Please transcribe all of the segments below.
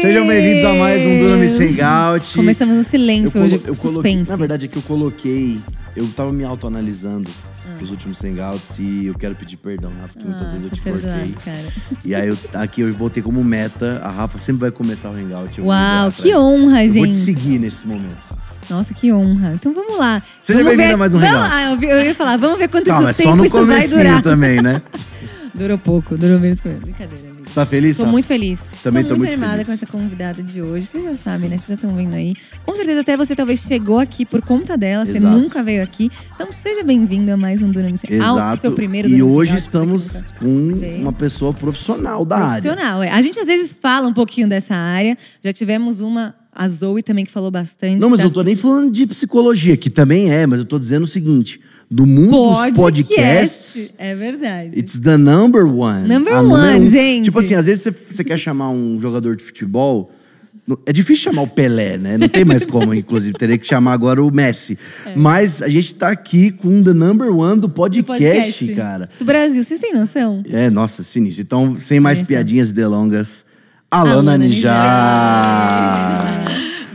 Sejam bem-vindos a mais um Duna Miss Hangout. Começamos no silêncio eu hoje, eu coloquei. Na verdade é que eu coloquei, eu tava me autoanalisando Ah. os últimos hangouts e eu quero pedir perdão, Rafa, porque muitas vezes eu tá te perdoado, cortei. cara. E aí eu, aqui eu botei como meta, a Rafa sempre vai começar o hangout. Uau, que honra, Eu vou te gente. seguir nesse momento, Rafa. Nossa, que honra. Então vamos lá. Seja bem-vinda a mais um Hangout. ah, eu, ia falar, vamos ver quanto Calma, é isso só tempo no comecinho também, né? Durou pouco, durou menos que Brincadeira. Você tá feliz, Tô Rafa? muito feliz. Também tô tô muito, muito animada feliz. com essa convidada de hoje. Vocês já sabem, né? Vocês já estão vendo aí. Com certeza até você talvez chegou aqui por conta dela. Você Exato. nunca veio aqui. Então seja bem-vindo a mais um Duna Miss Exato. Ao seu primeiro e Duna Miss hoje você estamos com uma pessoa profissional da área. Profissional, é. A gente às vezes fala um pouquinho dessa área. Já tivemos uma, a Zoe também, que falou bastante. Não, mas eu das- tô nem falando de psicologia, que também é, mas eu tô dizendo o seguinte: do mundo dos podcasts, É verdade. it's the number one. Number A one, um. gente. Tipo assim, às vezes você, você quer chamar um jogador de futebol. É difícil chamar o Pelé, né? Não tem mais como, inclusive. Teria que chamar agora o Messi. Mas a gente tá aqui com the number one do Do podcast, cara. Do Brasil, vocês têm noção? É, nossa, sinistro. Então, sem mais piadinhas e delongas, Alana, Alana Ninja.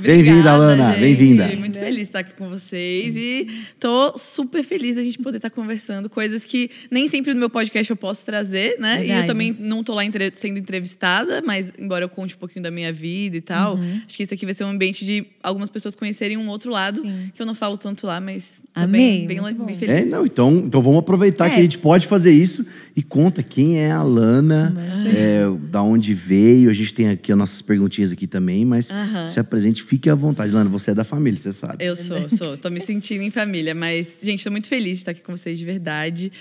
Bem-vinda, Alana. Bem-vinda. Muito feliz de estar aqui com vocês e tô super feliz da gente poder estar conversando coisas que nem sempre no meu podcast eu posso trazer, né? E Verdade. eu também não tô lá entre- sendo entrevistada, mas embora eu conte um pouquinho da minha vida e tal, Uhum. acho que isso aqui vai ser um ambiente de algumas pessoas conhecerem um outro lado que eu não falo tanto lá, mas tô Amei, bem, bem, bem feliz. É, não, então, então vamos aproveitar É. que a gente pode fazer isso e conta quem é a Lana, é, da onde veio. A gente tem aqui as nossas perguntinhas aqui também, mas Aham. se apresente, fique à vontade. Lana, você é da família, você sabe. Eu sou, sou. Tô me sentindo em família. Mas, gente, tô muito feliz de estar aqui com vocês de verdade.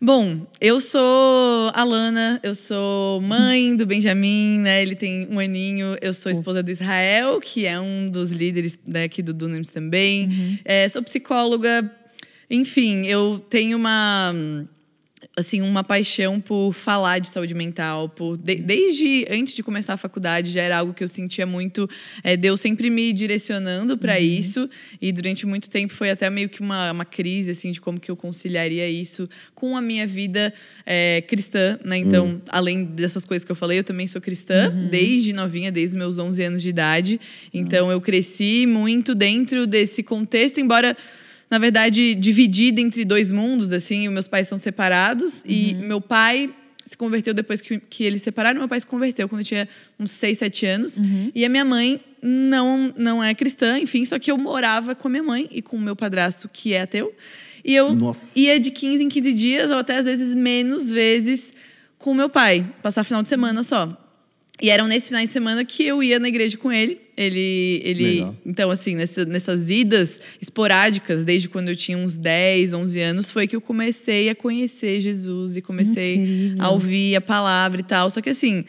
Bom, eu sou a Lana, eu sou mãe do Benjamin, né? Ele tem um aninho. Eu sou esposa do Israel, que é um dos líderes né, aqui do Dunamis também. É, sou psicóloga. Enfim, eu tenho uma assim uma paixão por falar de saúde mental por de- desde antes de começar a faculdade já era algo que eu sentia muito é, Deus sempre me direcionando para isso. E durante muito tempo foi até meio que uma, uma crise assim de como que eu conciliaria isso com a minha vida é, cristã né? Então além dessas coisas que eu falei eu também sou cristã desde novinha desde meus 11 anos de idade. Então eu cresci muito dentro desse contexto embora na verdade, dividida entre dois mundos, assim. Os meus pais são separados e meu pai se converteu depois que, que eles se separaram. Meu pai se converteu quando eu tinha uns 6, 7 anos. E a minha mãe não, não é cristã, enfim. Só que eu morava com a minha mãe e com o meu padrasto, que é ateu. E eu Nossa. ia de 15 em 15 dias, ou até às vezes menos vezes, com o meu pai. Passar final de semana só. E eram nesses finais de semana que eu ia na igreja com ele. Ele. ele Legal. então, assim, nessa- nessas idas esporádicas, desde quando eu tinha uns 10, 11 anos, foi que eu comecei a conhecer Jesus e comecei Incrível. a ouvir a palavra e tal. Só que, assim,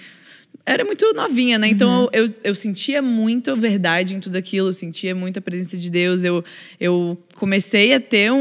era muito novinha, né? Então eu, eu, eu sentia muito verdade em tudo aquilo, eu sentia muita presença de Deus. Eu, eu comecei a ter um,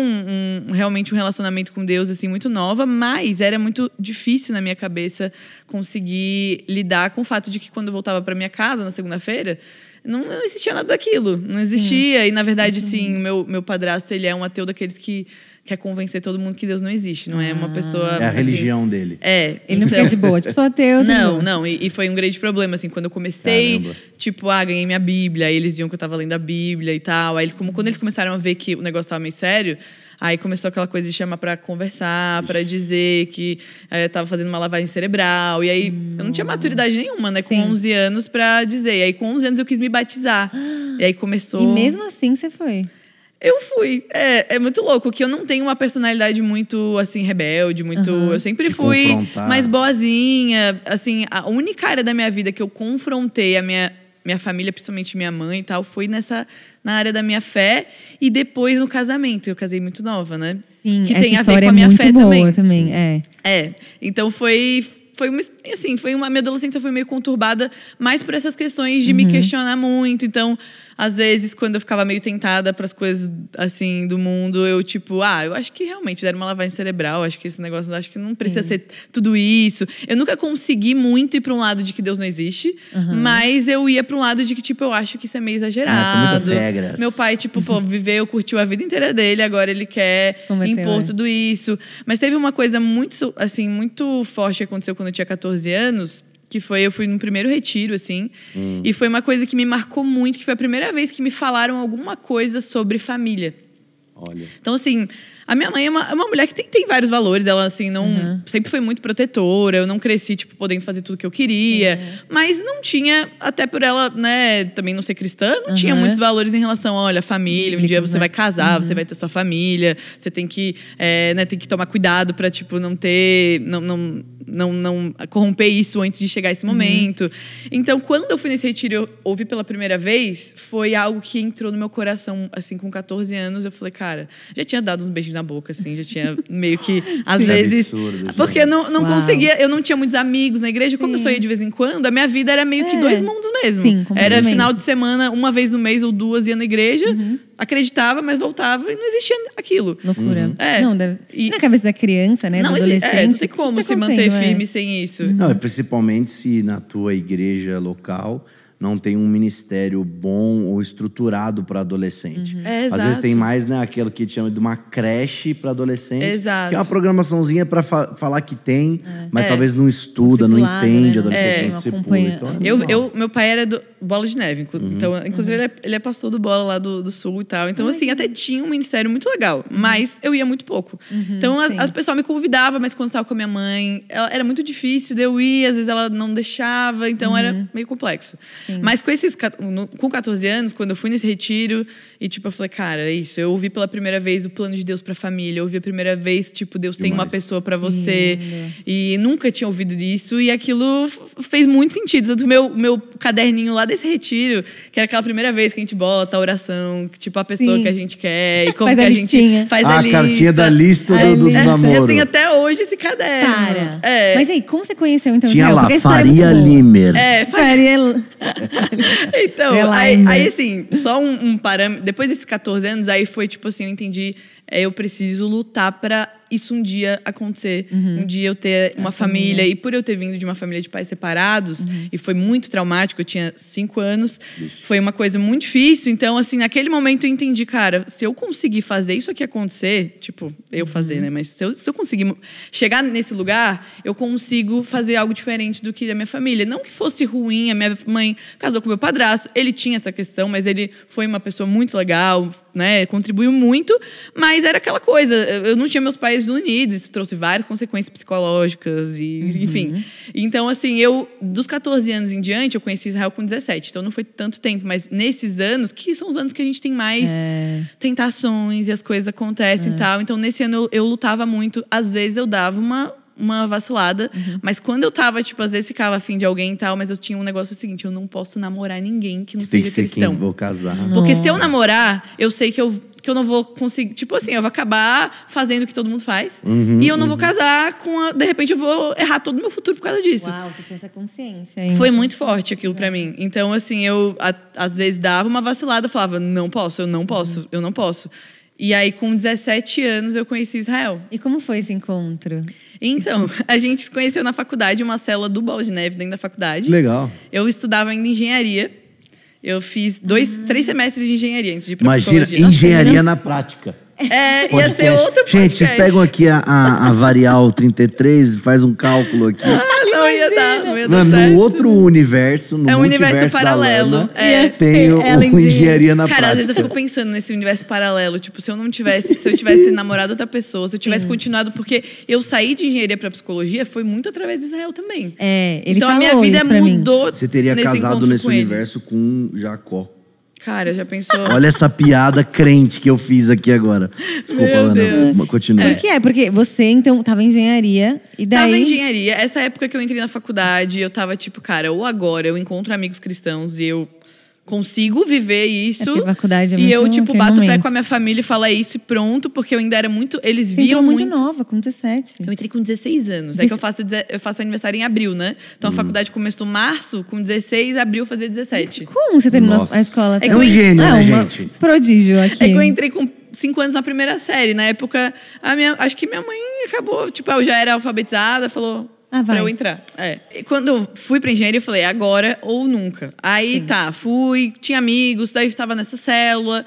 um- realmente um relacionamento com Deus assim muito nova, mas era muito difícil na minha cabeça conseguir lidar com o fato de que quando eu voltava para minha casa na segunda-feira não, não existia nada daquilo, não existia. E na verdade, sim, o meu, meu padrasto ele é um ateu daqueles que quer convencer todo mundo que Deus não existe, não é uma pessoa. É a assim, religião dele. É. Ele não então- fica de boa. Tipo, sou ateu, não, não, e, e foi um grande problema, assim, quando eu comecei, Caramba. tipo, ah, ganhei minha Bíblia, aí eles viam que eu tava lendo a Bíblia e tal, aí como, quando eles começaram a ver que o negócio tava meio sério, aí começou aquela coisa de chamar pra conversar, pra dizer que eh, tava fazendo uma lavagem cerebral, e aí eu não tinha maturidade nenhuma, né, com Sim. 11 anos pra dizer, e aí com 11 anos eu quis me batizar, e aí começou... E mesmo assim você foi. Eu fui. É, é muito louco que eu não tenho uma personalidade muito, assim, rebelde, muito. Eu sempre fui mais boazinha. Assim, a única área da minha vida que eu confrontei a minha, minha família, principalmente minha mãe e tal, foi nessa. Na área da minha fé e depois no casamento. Eu casei muito nova, né? Sim, que essa tem a ver história com a é minha muito fé boa também. também. É. É, então foi foi uma, assim, foi uma minha adolescência foi meio conturbada, mais por essas questões de me Uhum. questionar muito. Então, às vezes quando eu ficava meio tentada para as coisas assim do mundo, eu tipo, ah, eu acho que realmente deram uma lavagem cerebral, acho que esse negócio, acho que não precisa ser tudo isso. Eu nunca consegui muito ir para um lado de que Deus não existe, mas eu ia para um lado de que tipo, eu acho que isso é meio exagerado. Ah, são muitas regras. Meu pai, tipo, pô, viveu, curtiu a vida inteira dele, agora ele quer Converteu, impor é. tudo isso. Mas teve uma coisa muito, assim, muito forte que aconteceu quando eu tinha 14 anos, Que foi, eu fui no primeiro retiro, assim. E foi uma coisa que me marcou muito, que foi a primeira vez que me falaram alguma coisa sobre família. Olha. Então, assim, a minha mãe é uma, é uma mulher que tem, tem vários valores. Ela, assim, não sempre foi muito protetora. Eu não cresci, tipo, podendo fazer tudo que eu queria. Mas não tinha, até por ela, né, também não ser cristã, não tinha Uhum. muitos valores em relação, olha, família. Um dia você né? vai casar, você vai ter sua família. Você tem que, é, né, tem que tomar cuidado pra, tipo, não ter... Não, não, não, não corromper isso antes de chegar esse momento. Então, quando eu fui nesse retiro e eu ouvi pela primeira vez, foi algo que entrou no meu coração, assim, com 14 anos. Eu falei, cara, já tinha dado uns beijos na boca, assim, já tinha meio que, às Que vezes. absurdo, porque eu não, não Uau. conseguia, eu não tinha muitos amigos na igreja, como eu Sim. só ia de vez em quando, a minha vida era meio que É. dois mundos mesmo. Sim, era final de semana, uma vez no mês ou duas ia na igreja, acreditava, mas voltava e não existia aquilo. Loucura. É. Não, deve... E- Na cabeça da criança, né? Não, do adolescente. é, não tem que como tá se manter é? firme sem isso. Não, principalmente se na tua igreja local não tem um ministério bom ou estruturado para adolescente. É, Às vezes tem mais, né, aquilo que chama de uma creche para adolescente. Exato. Que é uma programaçãozinha para falar que tem, mas É. talvez não estuda, não Discipulado, entende, né? adolescente É. não Não. Então, é Eu, normal. eu, meu pai era do Bola de Neve. Uhum. Então, inclusive, ele, é, ele é pastor do Bola lá do, do Sul e tal. Então, assim, até tinha um ministério muito legal. Mas eu ia muito pouco. então, a- sim. as pessoas me convidavam, mas quando eu tava com a minha mãe, ela- era muito difícil de eu ir. Às vezes ela não deixava. Então, era meio complexo. Mas com esses... Com 14 anos, quando eu fui nesse retiro... E, tipo, eu falei, cara, é isso. Eu ouvi pela primeira vez o plano de Deus pra família. Eu ouvi a primeira vez, tipo, Deus tem uma Demais. pessoa pra você. E nunca tinha ouvido isso. E aquilo fez muito sentido. Tanto o meu, meu caderninho lá desse retiro, que era aquela primeira vez que a gente bota a oração, tipo, a pessoa Sim. que a gente quer. E como Faz que a a, gente faz Ah, a a lista. cartinha da lista A do, do lista. namoro. Eu tenho até hoje esse caderno. Cara. É. Mas aí, como você conheceu então Tinha lá, a é Faria. Limer. É, fa- Faria... Então, aí, aí, assim, só um, um parâmetro. Depois desses 14 anos, aí foi tipo assim: eu entendi, é, eu preciso lutar pra isso um dia acontecer. Um dia eu ter uma família. E por eu ter vindo de uma família de pais separados, e foi muito traumático, eu tinha cinco anos, foi uma coisa muito difícil. Então, assim, naquele momento eu entendi, cara, se eu conseguir fazer isso aqui acontecer, tipo, eu fazer, né? Mas se eu, se eu conseguir chegar nesse lugar, eu consigo fazer algo diferente do que a minha família. Não que fosse ruim, a minha mãe casou com meu padrasto, ele tinha essa questão, mas ele foi uma pessoa muito legal, né? Contribuiu muito, mas era aquela coisa, eu não tinha meus pais unidos, isso trouxe várias consequências psicológicas e, enfim. Então, assim, eu dos 14 anos em diante, eu conheci Israel com 17, então não foi tanto tempo, mas nesses anos, que são os anos que a gente tem mais tentações e as coisas acontecem e tal. Então, nesse ano eu, eu lutava muito, às vezes eu dava uma uma vacilada, mas quando eu tava, tipo, às vezes ficava afim de alguém e tal, mas eu tinha um negócio seguinte, eu não posso namorar ninguém que não Tem seja que ser cristão. quem vou casar. Porque se eu namorar, eu sei que eu, que eu não vou conseguir. Tipo assim, eu vou acabar fazendo o que todo mundo faz. Uhum, e eu não vou casar com a. De repente eu vou errar todo o meu futuro por causa disso. Uau, você tem essa consciência. hein? Foi muito forte aquilo pra mim. Então, assim, eu a- às vezes dava uma vacilada, falava, não posso, eu não posso, eu não posso. E aí, com 17 anos, eu conheci o Israel. E como foi esse encontro? Então, a gente se conheceu na faculdade, uma célula do Bola de Neve dentro da faculdade. Legal. Eu estudava ainda engenharia. Eu fiz dois, três semestres de engenharia antes de ir pra Imagina, psicologia. engenharia na prática. É, ia ser outro podcast. Gente, vocês pegam aqui a, a, a varial 33, faz um cálculo aqui. Não ia dar, não ia dar No, certo. no outro universo, no É um universo paralelo. Lana, É. tem o, Ela o engenharia na Cara, às vezes eu prática. fico pensando nesse universo paralelo. Tipo, se eu não tivesse, se eu tivesse namorado outra pessoa, se eu tivesse continuado, porque eu saí de engenharia pra psicologia foi muito através do Israel também. É, ele então a minha vida mudou. Você teria nesse casado nesse com universo com Jacó. Cara, já pensou? Olha essa piada crente que eu fiz aqui agora. Desculpa, Meu Ana. Deus. Continua. Por que é? Porque você, então, tava em engenharia e daí... Tava em engenharia. Essa época que eu entrei na faculdade, eu tava tipo, cara, ou agora eu encontro amigos cristãos e eu consigo viver isso. É faculdade é e eu, muito tipo, bato o pé momento. com a minha família e falo é isso e pronto, porque eu ainda era muito. Eles Você viam entrou muito, muito. nova, com 17. Eu entrei com 16 anos. É que eu faço, eu faço aniversário em abril, né? Então a faculdade começou em março, com 16, abril fazia 17. Como você terminou Nossa. a escola? É que um gênio, Ah, né, gente? Prodígio aqui. É que eu entrei com 5 anos na primeira série. Na época, a minha, acho que minha mãe acabou, tipo, eu já era alfabetizada, falou. Ah. Pra eu entrar. É. E quando eu fui pra engenharia, eu falei, agora ou nunca. Aí tá, fui, tinha amigos, daí eu estava nessa célula.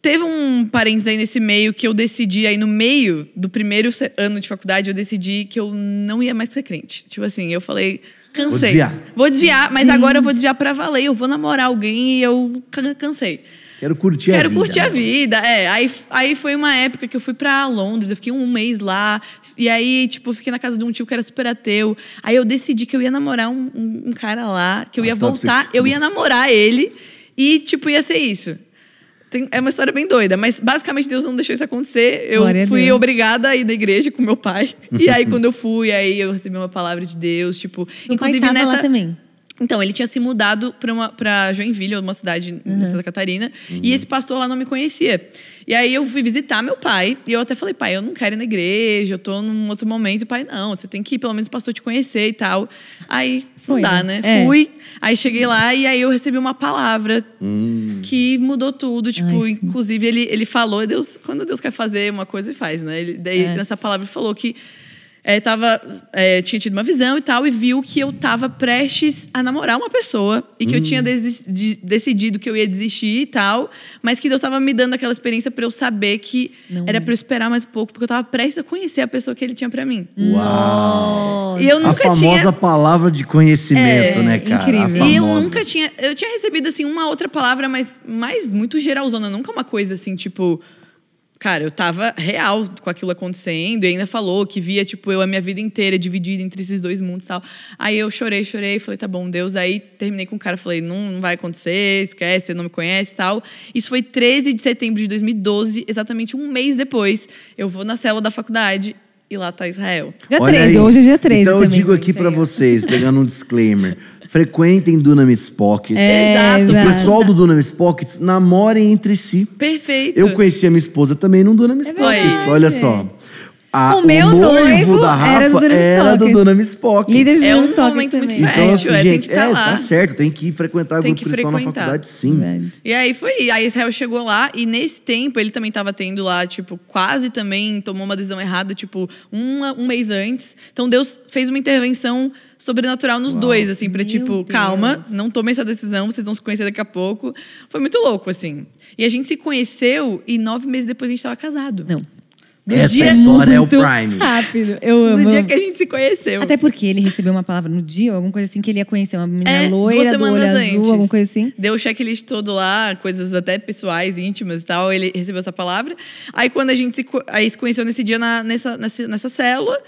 Teve um parênteses aí nesse meio que eu decidi, aí no meio do primeiro ano de faculdade, eu decidi que eu não ia mais ser crente. Tipo assim, eu falei, cansei. desviar. Vou desviar, mas agora eu vou desviar pra valer. Eu vou namorar alguém e eu can- cansei. Quero curtir a Quero vida. curtir a né? vida. É, aí, aí foi uma época que eu fui pra Londres, eu fiquei um mês lá. E aí, tipo, eu fiquei na casa de um tio que era super ateu. Aí eu decidi que eu ia namorar um, um- um cara lá, que eu ia Ah, top voltar, six. eu ia namorar ele e, tipo, ia ser isso. Tem- é uma história bem doida, mas basicamente Deus não deixou isso acontecer. Eu Glória a fui Deus. obrigada a ir da igreja com meu pai. E aí, quando eu fui, aí eu recebi uma palavra de Deus, tipo, O inclusive pai nessa. lá também. Então, ele tinha se mudado pra, uma, pra Joinville, uma cidade Uhum. em Santa Catarina, e esse pastor lá não me conhecia. E aí eu fui visitar meu pai, e eu até falei, pai, eu não quero ir na igreja, eu tô num outro momento. E o pai, não, você tem que ir, pelo menos o pastor te conhecer e tal. Aí, não Foi, dá, né? É. Fui, aí cheguei lá e aí eu recebi uma palavra Hum. que mudou tudo. Tipo, Ai, inclusive, ele, ele falou, Deus, quando Deus quer fazer uma coisa, ele faz, né? Ele, daí, É. nessa palavra, ele falou que é, tava, é, tinha tido uma visão e tal, e viu que eu tava prestes a namorar uma pessoa e que eu tinha desis- de- decidido que eu ia desistir e tal, mas que Deus tava me dando aquela experiência pra eu saber que Não era é. pra eu esperar mais um pouco, porque eu tava prestes a conhecer a pessoa que ele tinha pra mim. Uau! E eu A nunca famosa tinha. palavra de conhecimento, É, né, cara? A incrível. E eu nunca tinha. Eu tinha recebido, assim, uma outra palavra, mas mais muito geralzona. Nunca uma coisa assim, tipo. Cara, eu tava real com aquilo acontecendo e ainda falou que via, tipo, eu a minha vida inteira dividida entre esses dois mundos e tal. Aí eu chorei, chorei, falei, tá bom, Deus. Aí terminei com o cara, falei, não, não vai acontecer, esquece, você não me conhece e tal. Isso foi 13 de setembro de 2012, exatamente um mês depois. Eu vou na célula da faculdade e lá tá Israel. Dia Olha 13, aí. hoje é dia 13 Então eu também, digo gente, aqui ó. vocês, pegando um disclaimer. Frequentem Dunamis Pockets. É, Exato. O pessoal do Dunamis Pockets namorem entre si. Perfeito. Eu conheci a minha esposa também num Dunamis É Pockets. Olha só. A- O meu noivo da era do Rafa era do Pockets. Dunamis Pockets. Líder de É um momento muito também. fértil. Então, assim, é, tem gente, que ficar é, lá. tá certo, tem que frequentar Tem grupo que cristão na faculdade, sim. Verdade. E aí foi, aí Israel chegou lá e nesse tempo ele também tava tendo lá, tipo, quase também tomou uma decisão errada, tipo, uma- um mês antes. Então Deus fez uma intervenção sobrenatural nos dois, assim, pra Meu tipo, Deus. calma, não tome essa decisão, vocês vão se conhecer daqui a pouco. Foi muito louco, assim. E a gente se conheceu e nove meses depois a gente tava casado. Não. Essa dia- história é o Prime. Rápido. Eu amo. No dia que a gente se conheceu. Até porque ele recebeu uma palavra no dia, ou alguma coisa assim, que ele ia conhecer uma menina É, duas loira, do semanas olho antes. azul, alguma coisa assim. Deu o checklist todo lá, coisas até pessoais, íntimas e tal. Ele recebeu essa palavra. Aí quando a gente se, aí se conheceu nesse dia na- nessa, nessa, nessa célula,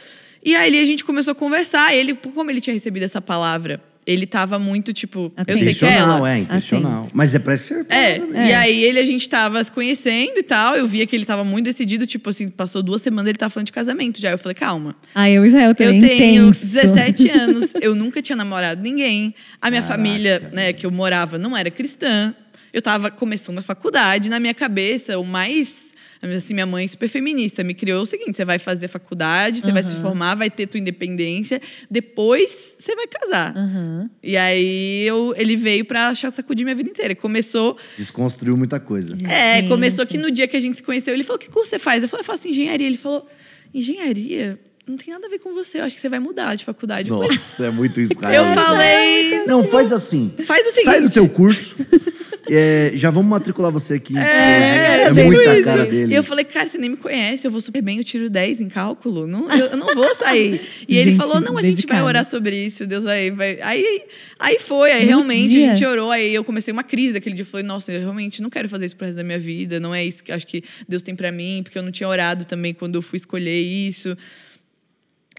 e aí a gente começou a conversar. Ele, como ele tinha recebido essa palavra, ele tava muito tipo, eu sei que é Intencional, ela. é, intencional. Mas é pra ser. É, palavra e aí ele, a gente tava se conhecendo e tal. Eu via que ele tava muito decidido, tipo assim, passou duas semanas ele tava falando de casamento já. Eu falei, calma. Ah, eu Israel também. Eu tenho intenso. 17 anos, eu nunca tinha namorado ninguém. A minha família, né, que eu morava, não era cristã. Eu tava começando a faculdade, na minha cabeça, o mais. Assim, minha mãe super feminista me criou o seguinte: você vai fazer faculdade, você vai se formar, vai ter tua independência, depois você vai casar. Aham. E aí eu, ele veio pra achar sacudir minha vida inteira. Começou Desconstruiu muita coisa. é, começou que no dia que a gente se conheceu, ele falou: que curso você faz? Eu falei, eu faço engenharia. Ele falou: engenharia? Não tem nada a ver com você, eu acho que você vai mudar de faculdade. Nossa, é muito Israel. eu falei. Não, faz assim. Faz o Sai do seguinte. teu curso. é, já vamos matricular você aqui. É, é tipo muita isso. cara dele. E eu falei, cara, você nem me conhece, eu vou super bem, eu tiro 10 em cálculo. Não, eu, eu não vou sair. E ele Gente, falou: não, a gente vai dedicado. orar sobre isso, Deus vai. vai. Aí, aí foi, aí No realmente dia. a gente orou, aí eu comecei uma crise daquele dia. Eu falei, nossa, eu realmente não quero fazer isso pro resto da minha vida, não é isso que acho que Deus tem pra mim, porque eu não tinha orado também quando eu fui escolher isso.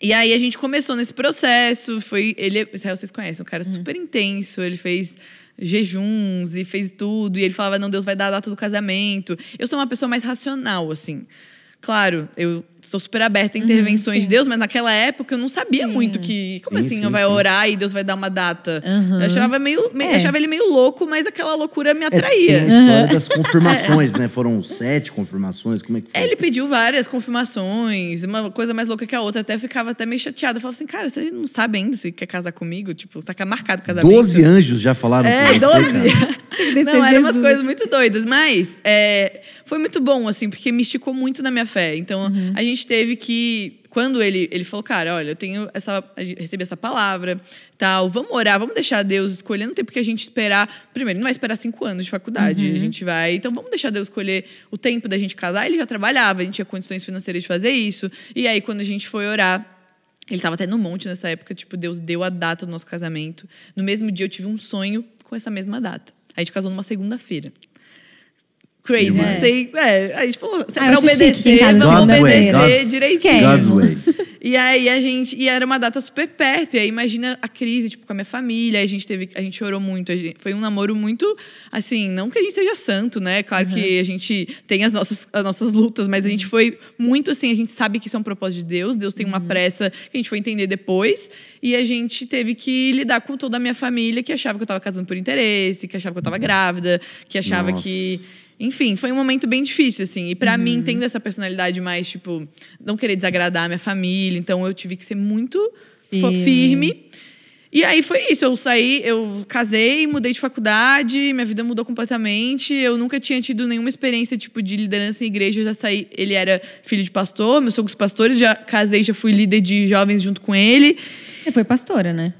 E aí a gente começou nesse processo, foi ele, Israel vocês conhecem, um cara super intenso, ele fez jejuns e fez tudo, e ele falava não, Deus vai dar a data do casamento. Eu sou uma pessoa mais racional assim. Claro, eu estou super aberta a intervenções de Deus, mas naquela época eu não sabia muito que. Como Sim, assim? sim, eu vai sim. orar e Deus vai dar uma data? Uhum. Eu achava, meio, me- É. achava ele meio louco, mas aquela loucura me É, tem atraía. a história das confirmações, né? Foram sete confirmações. Como é que foi? É, Ele pediu várias confirmações, uma coisa mais louca que a outra. Até ficava até meio chateada. Eu falava assim, cara, você não sabe ainda se quer casar comigo? Tipo, tá marcado o casamento. Doze anjos já falaram É, com você, 12. cara. Descer Não, eram umas coisas muito doidas. Mas é, foi muito bom, assim, porque me esticou muito na minha fé. Então, Uhum. a gente teve que... Quando ele, ele falou, cara, olha, eu tenho essa... Recebi essa palavra, tal. Vamos orar, vamos deixar Deus escolher. Não tem porque a gente esperar... Primeiro, ele não vai esperar cinco anos de faculdade. Uhum. A gente vai... Então, vamos deixar Deus escolher o tempo da gente casar. Ele já trabalhava, a gente tinha condições financeiras de fazer isso. E aí, quando a gente foi orar... Ele estava até no monte nessa época, tipo, Deus deu a data do nosso casamento. No mesmo dia eu tive um sonho com essa mesma data. A gente casou numa segunda-feira. Crazy, Demais. não sei. É, a gente falou, é Ah, pra obedecer, vamos way, obedecer God's- direitinho. God's way. E aí a gente. E era uma data super perto. E aí imagina a crise, tipo, com a minha família. A gente teve. A gente chorou muito. gente- foi um namoro muito. Assim, não que a gente seja santo, né? Claro que a gente tem as nossas, as nossas lutas, mas a gente foi muito assim. A gente sabe que isso é um propósito de Deus. Deus tem uma pressa que a gente foi entender depois. E a gente teve que lidar com toda a minha família que achava que eu tava casando por interesse, que achava que eu tava grávida, que achava Nossa. que. Enfim, foi um momento bem difícil, assim. E pra mim, tendo essa personalidade mais, tipo, não querer desagradar a minha família, então eu tive que ser muito Firme. firme. E aí foi isso. Eu saí, eu casei, mudei de faculdade, minha vida mudou completamente. Eu nunca tinha tido nenhuma experiência, tipo, de liderança em igreja. Eu já saí. Ele era filho de pastor, meus sogros pastores, já casei, já fui líder de jovens junto com ele. Você foi pastora, né?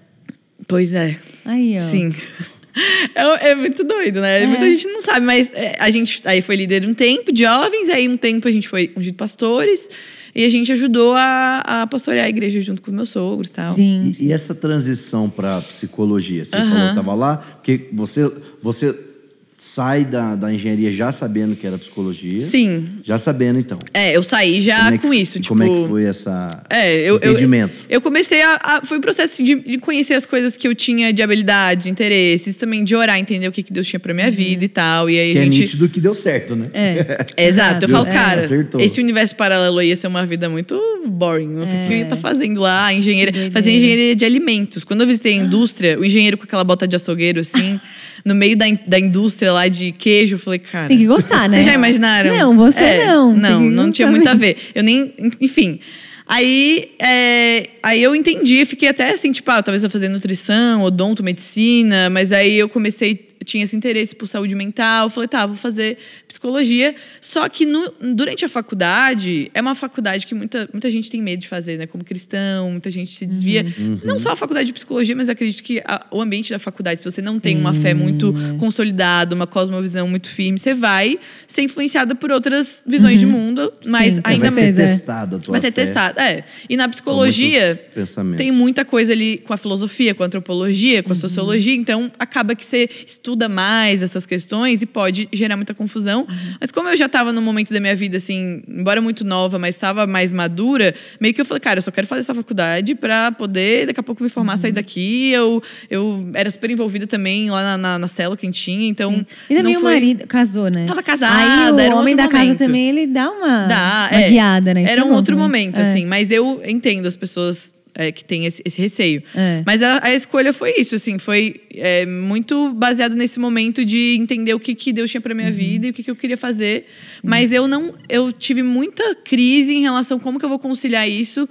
Pois é. Aí, ó. Sim. É, é muito doido, né? É. Muita gente não sabe, mas é, a gente aí foi líder um tempo de jovens, aí um tempo a gente foi ungido pastores e a gente ajudou a, a pastorear a igreja junto com meus sogros e tal. Gente. E, e essa transição para psicologia? Você falou que estava lá, porque você, você sai da, da engenharia já sabendo que era psicologia. Sim. Já sabendo, então. É, eu saí já é que- com isso, tipo. Como é que foi essa, É, esse eu, eu, entendimento? eu comecei a, a- Foi um processo de, de conhecer as coisas que eu tinha de habilidade, de interesses, também de orar, entender o que, que Deus tinha pra minha vida e tal. E aí que a é gente. nítido que deu certo, né? É. É, Exato, eu falo, cara, acertou. esse universo paralelo ia ser uma vida muito boring. Não sei o que É. tá fazendo lá, engenheiro. Fazer engenharia de alimentos. Quando eu visitei a indústria, o engenheiro com aquela bota de açougueiro, assim, no meio da, in- da indústria lá de queijo, eu falei, cara. Tem que gostar, né? Vocês já imaginaram? Não, você É, não. Não, não tinha muito a ver. Eu nem. Enfim. Aí, é, aí eu entendi, fiquei até assim, tipo, ah, talvez eu fazer nutrição, odonto, medicina, mas aí eu comecei, tinha esse interesse por saúde mental, falei, tá, vou fazer psicologia. Só que no- durante a faculdade, é uma faculdade que muita, muita gente tem medo de fazer, né? Como cristão, muita gente se desvia. Não só a faculdade de psicologia, mas acredito que a- o ambiente da faculdade, se você não tem uma fé muito consolidada, uma cosmovisão muito firme, você vai ser influenciada por outras visões de mundo, mas Sim, com ainda vai ser certeza. testado a tua Vai ser fé. testado, é. E na psicologia tem muita coisa ali com a filosofia, com a antropologia, com a sociologia, então acaba que você estuda mais essas questões e pode gerar muita confusão. Mas como eu já estava no momento da minha vida assim, embora muito nova, mas estava mais madura, meio que eu falei, cara, eu só quero fazer essa faculdade para poder daqui a pouco me formar, sair daqui. Eu eu era super envolvida também lá na, na, na célula que a gente tinha, então E também não o foi- marido casou, né? Tava casada, Aí o era um homem da outro casa momento. também, ele dá uma, Dá, uma é. guiada, né? Isso Era é um outro também. momento, É. assim. Mas eu entendo as pessoas é, que têm esse, esse receio. É. Mas a, a escolha foi isso, assim. Foi é, muito baseado nesse momento de entender o que, que Deus tinha Uhum. minha vida e o que, que eu queria fazer. Mas eu não... Eu tive muita crise em relação a como que eu vou conciliar isso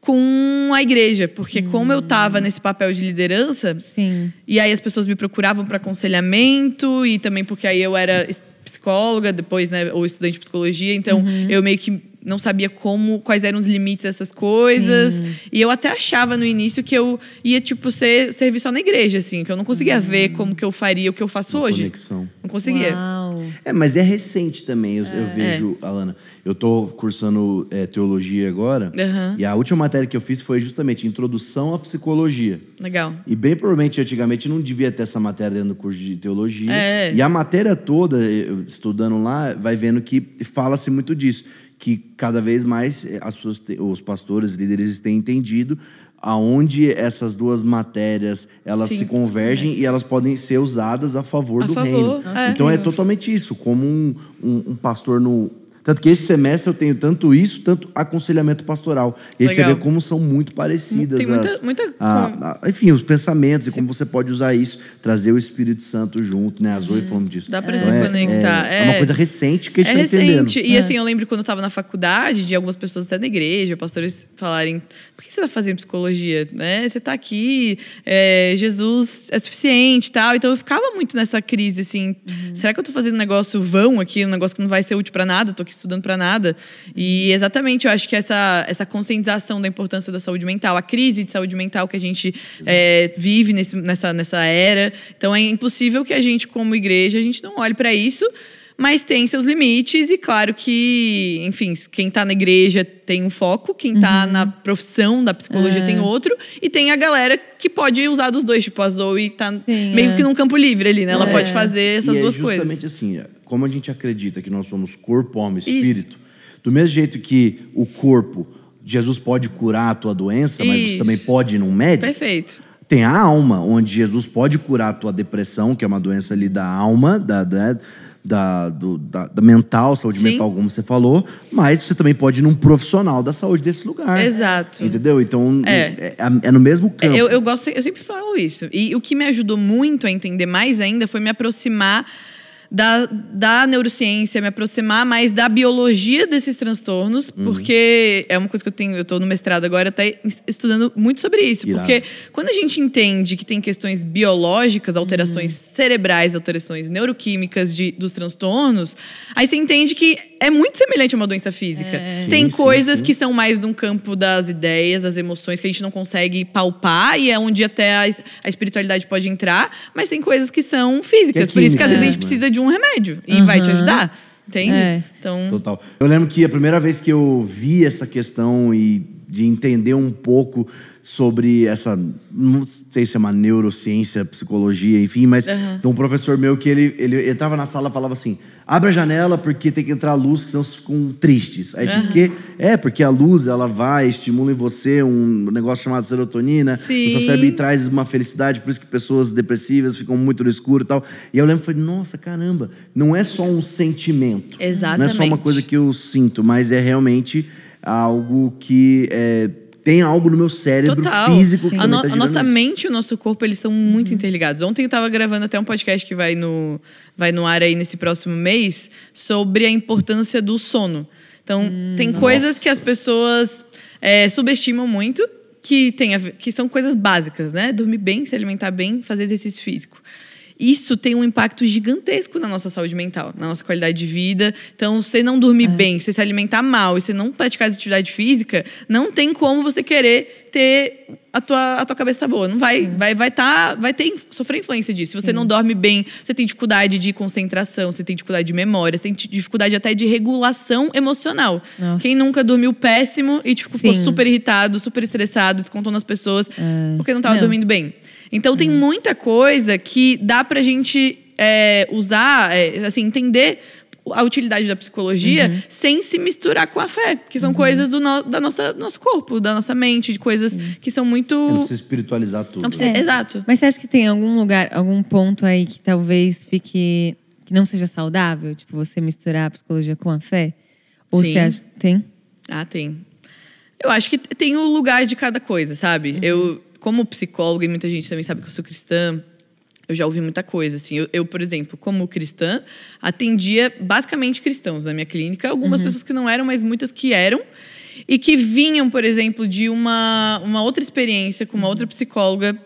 com a igreja. Porque como eu tava nesse papel de liderança... Sim. E aí as pessoas me procuravam para aconselhamento e também porque aí eu era psicóloga depois, né, ou estudante de psicologia, então Uhum. eu meio que não sabia como, quais eram os limites dessas coisas. E eu até achava no início que eu ia tipo ser servir só na igreja assim, que eu não conseguia Uhum. ver como que eu faria o que eu faço Uma hoje. conexão. Não conseguia. Uau. É, mas é recente também, eu, eu vejo, Alana. Eu tô cursando é, teologia agora, Aham. e a última matéria que eu fiz foi justamente Introdução à Psicologia. Legal. E bem provavelmente, antigamente, não devia ter essa matéria dentro do curso de teologia. É. E a matéria toda, eu estudando lá, vai vendo que fala-se muito disso. Que cada vez mais eh, as pessoas, os pastores, líderes têm entendido aonde essas duas matérias elas Sim. se convergem e elas podem ser usadas a favor A do favor, reino. é. Então é totalmente isso, como um, um- um pastor no. Tanto que esse semestre eu tenho tanto isso, tanto aconselhamento pastoral. E aí você Legal. vê como são muito parecidas. Tem muita- as- muita a- a- enfim, os pensamentos e como você pode usar isso, trazer o Espírito Santo junto, né? A Zoe falando disso. Dá pra Então se é, conectar, É, é uma é. coisa recente que a É gente tá entendendo. recente. E assim, eu lembro quando eu tava na faculdade, de algumas pessoas até na igreja, pastores falarem: por que você tá fazendo psicologia? Né? Você tá aqui, é, Jesus é suficiente e tal. Então eu ficava muito nessa crise, assim: será que eu tô fazendo um negócio vão aqui, um negócio que não vai ser útil pra nada? Tô aqui estudando pra nada. E exatamente, eu acho que essa, essa conscientização da importância da saúde mental, a crise de saúde mental que a gente é, vive nesse, nessa, nessa era. Então é impossível que a gente, como igreja, a gente não olhe pra isso. Mas tem seus limites e claro que, enfim, quem tá na igreja tem um foco, quem tá Uhum. na profissão da psicologia É. tem outro e tem a galera que pode usar dos dois, tipo a Zoe tá Sim, meio é. que num campo livre ali, né? Ela É. pode fazer essas e duas é justamente coisas. assim, é, como a gente acredita que nós somos corpo, alma e espírito, do mesmo jeito que o corpo, Jesus pode curar a tua doença, mas Isso. você também pode ir num médico. Perfeito. Tem a alma, onde Jesus pode curar a tua depressão, que é uma doença ali da alma, da, da, da, do- da- da mental, saúde Sim. mental, como você falou, mas você também pode ir num profissional da saúde desse lugar. Exato. Entendeu? Então, É. é, é- é no mesmo campo. Eu, eu gosto, eu sempre falo isso. E o que me ajudou muito a entender mais ainda foi me aproximar da, da neurociência, me aproximar mais da biologia desses transtornos, Uhum. porque é uma coisa que eu tenho, eu tô no mestrado agora até es- estudando muito sobre isso, Irado. porque quando a gente entende que tem questões biológicas, alterações cerebrais, alterações neuroquímicas de, dos transtornos, aí você entende que é muito semelhante a uma doença física. Tem Sim, sim, coisas sim. que são mais de um campo das ideias, das emoções, que a gente não consegue palpar e é onde até a, a espiritualidade pode entrar, mas tem coisas que são físicas. Que é Por isso que às vezes a química gente precisa de um remédio e vai te ajudar. Entende? É. Então. Total. Eu lembro que a primeira vez que eu vi essa questão e de entender um pouco sobre essa, não sei se é uma neurociência, psicologia, enfim, mas tem um professor meu que ele, ele entrava na sala e falava assim: abre a janela porque tem que entrar luz, que senão vocês ficam tristes. Aí, tipo, que é, porque a luz ela vai, estimula em você um negócio chamado serotonina, Sim. o seu cérebro traz uma felicidade, por isso que pessoas depressivas ficam muito no escuro e tal. E eu lembro e falei, nossa, caramba, não é só um sentimento. Não é só uma Exatamente. coisa que eu sinto, mas é realmente algo que é, tem algo no meu cérebro Total. físico que a, no- tá a nossa isso. mente e o nosso corpo, eles estão muito interligados. Ontem eu estava gravando até um podcast que vai no, vai no ar aí nesse próximo mês sobre a importância do sono. Então, tem coisas que as pessoas é, subestimam muito, que, tem que são coisas básicas, né? Dormir bem, se alimentar bem, fazer exercício físico. Isso tem um impacto gigantesco na nossa saúde mental, na nossa qualidade de vida. Então, você não dormir bem, você se alimentar mal e você não praticar atividade física, não tem como você querer ter a tua, a tua cabeça tá boa. Não vai, vai, vai tá, vai ter sofrer influência disso. Se você não dorme bem, você tem dificuldade de concentração, você tem dificuldade de memória, você tem dificuldade até de regulação emocional. Nossa. Quem nunca dormiu péssimo e tipo, ficou super irritado, super estressado, descontou nas pessoas porque não tava Não. dormindo bem. Então tem muita coisa que dá pra gente é, usar, é, assim, entender a utilidade da psicologia sem se misturar com a fé, que são coisas do no, da nossa nosso corpo, da nossa mente, de coisas que são muito Não precisa espiritualizar tudo. Não precisa- É. Exato. Mas você acha que tem algum lugar, algum ponto aí que talvez fique. que não seja saudável? Tipo, você misturar a psicologia com a fé? Ou Sim. você acha. Tem? Ah, tem. Eu acho que tem o lugar de cada coisa, sabe? Eu, como psicóloga, e muita gente também sabe que eu sou cristã, eu já ouvi muita coisa, assim. Eu, eu, por exemplo, como cristã, atendia basicamente cristãos na minha clínica. Algumas pessoas que não eram, mas muitas que eram. E que vinham, por exemplo, de uma, uma outra experiência com uma outra psicóloga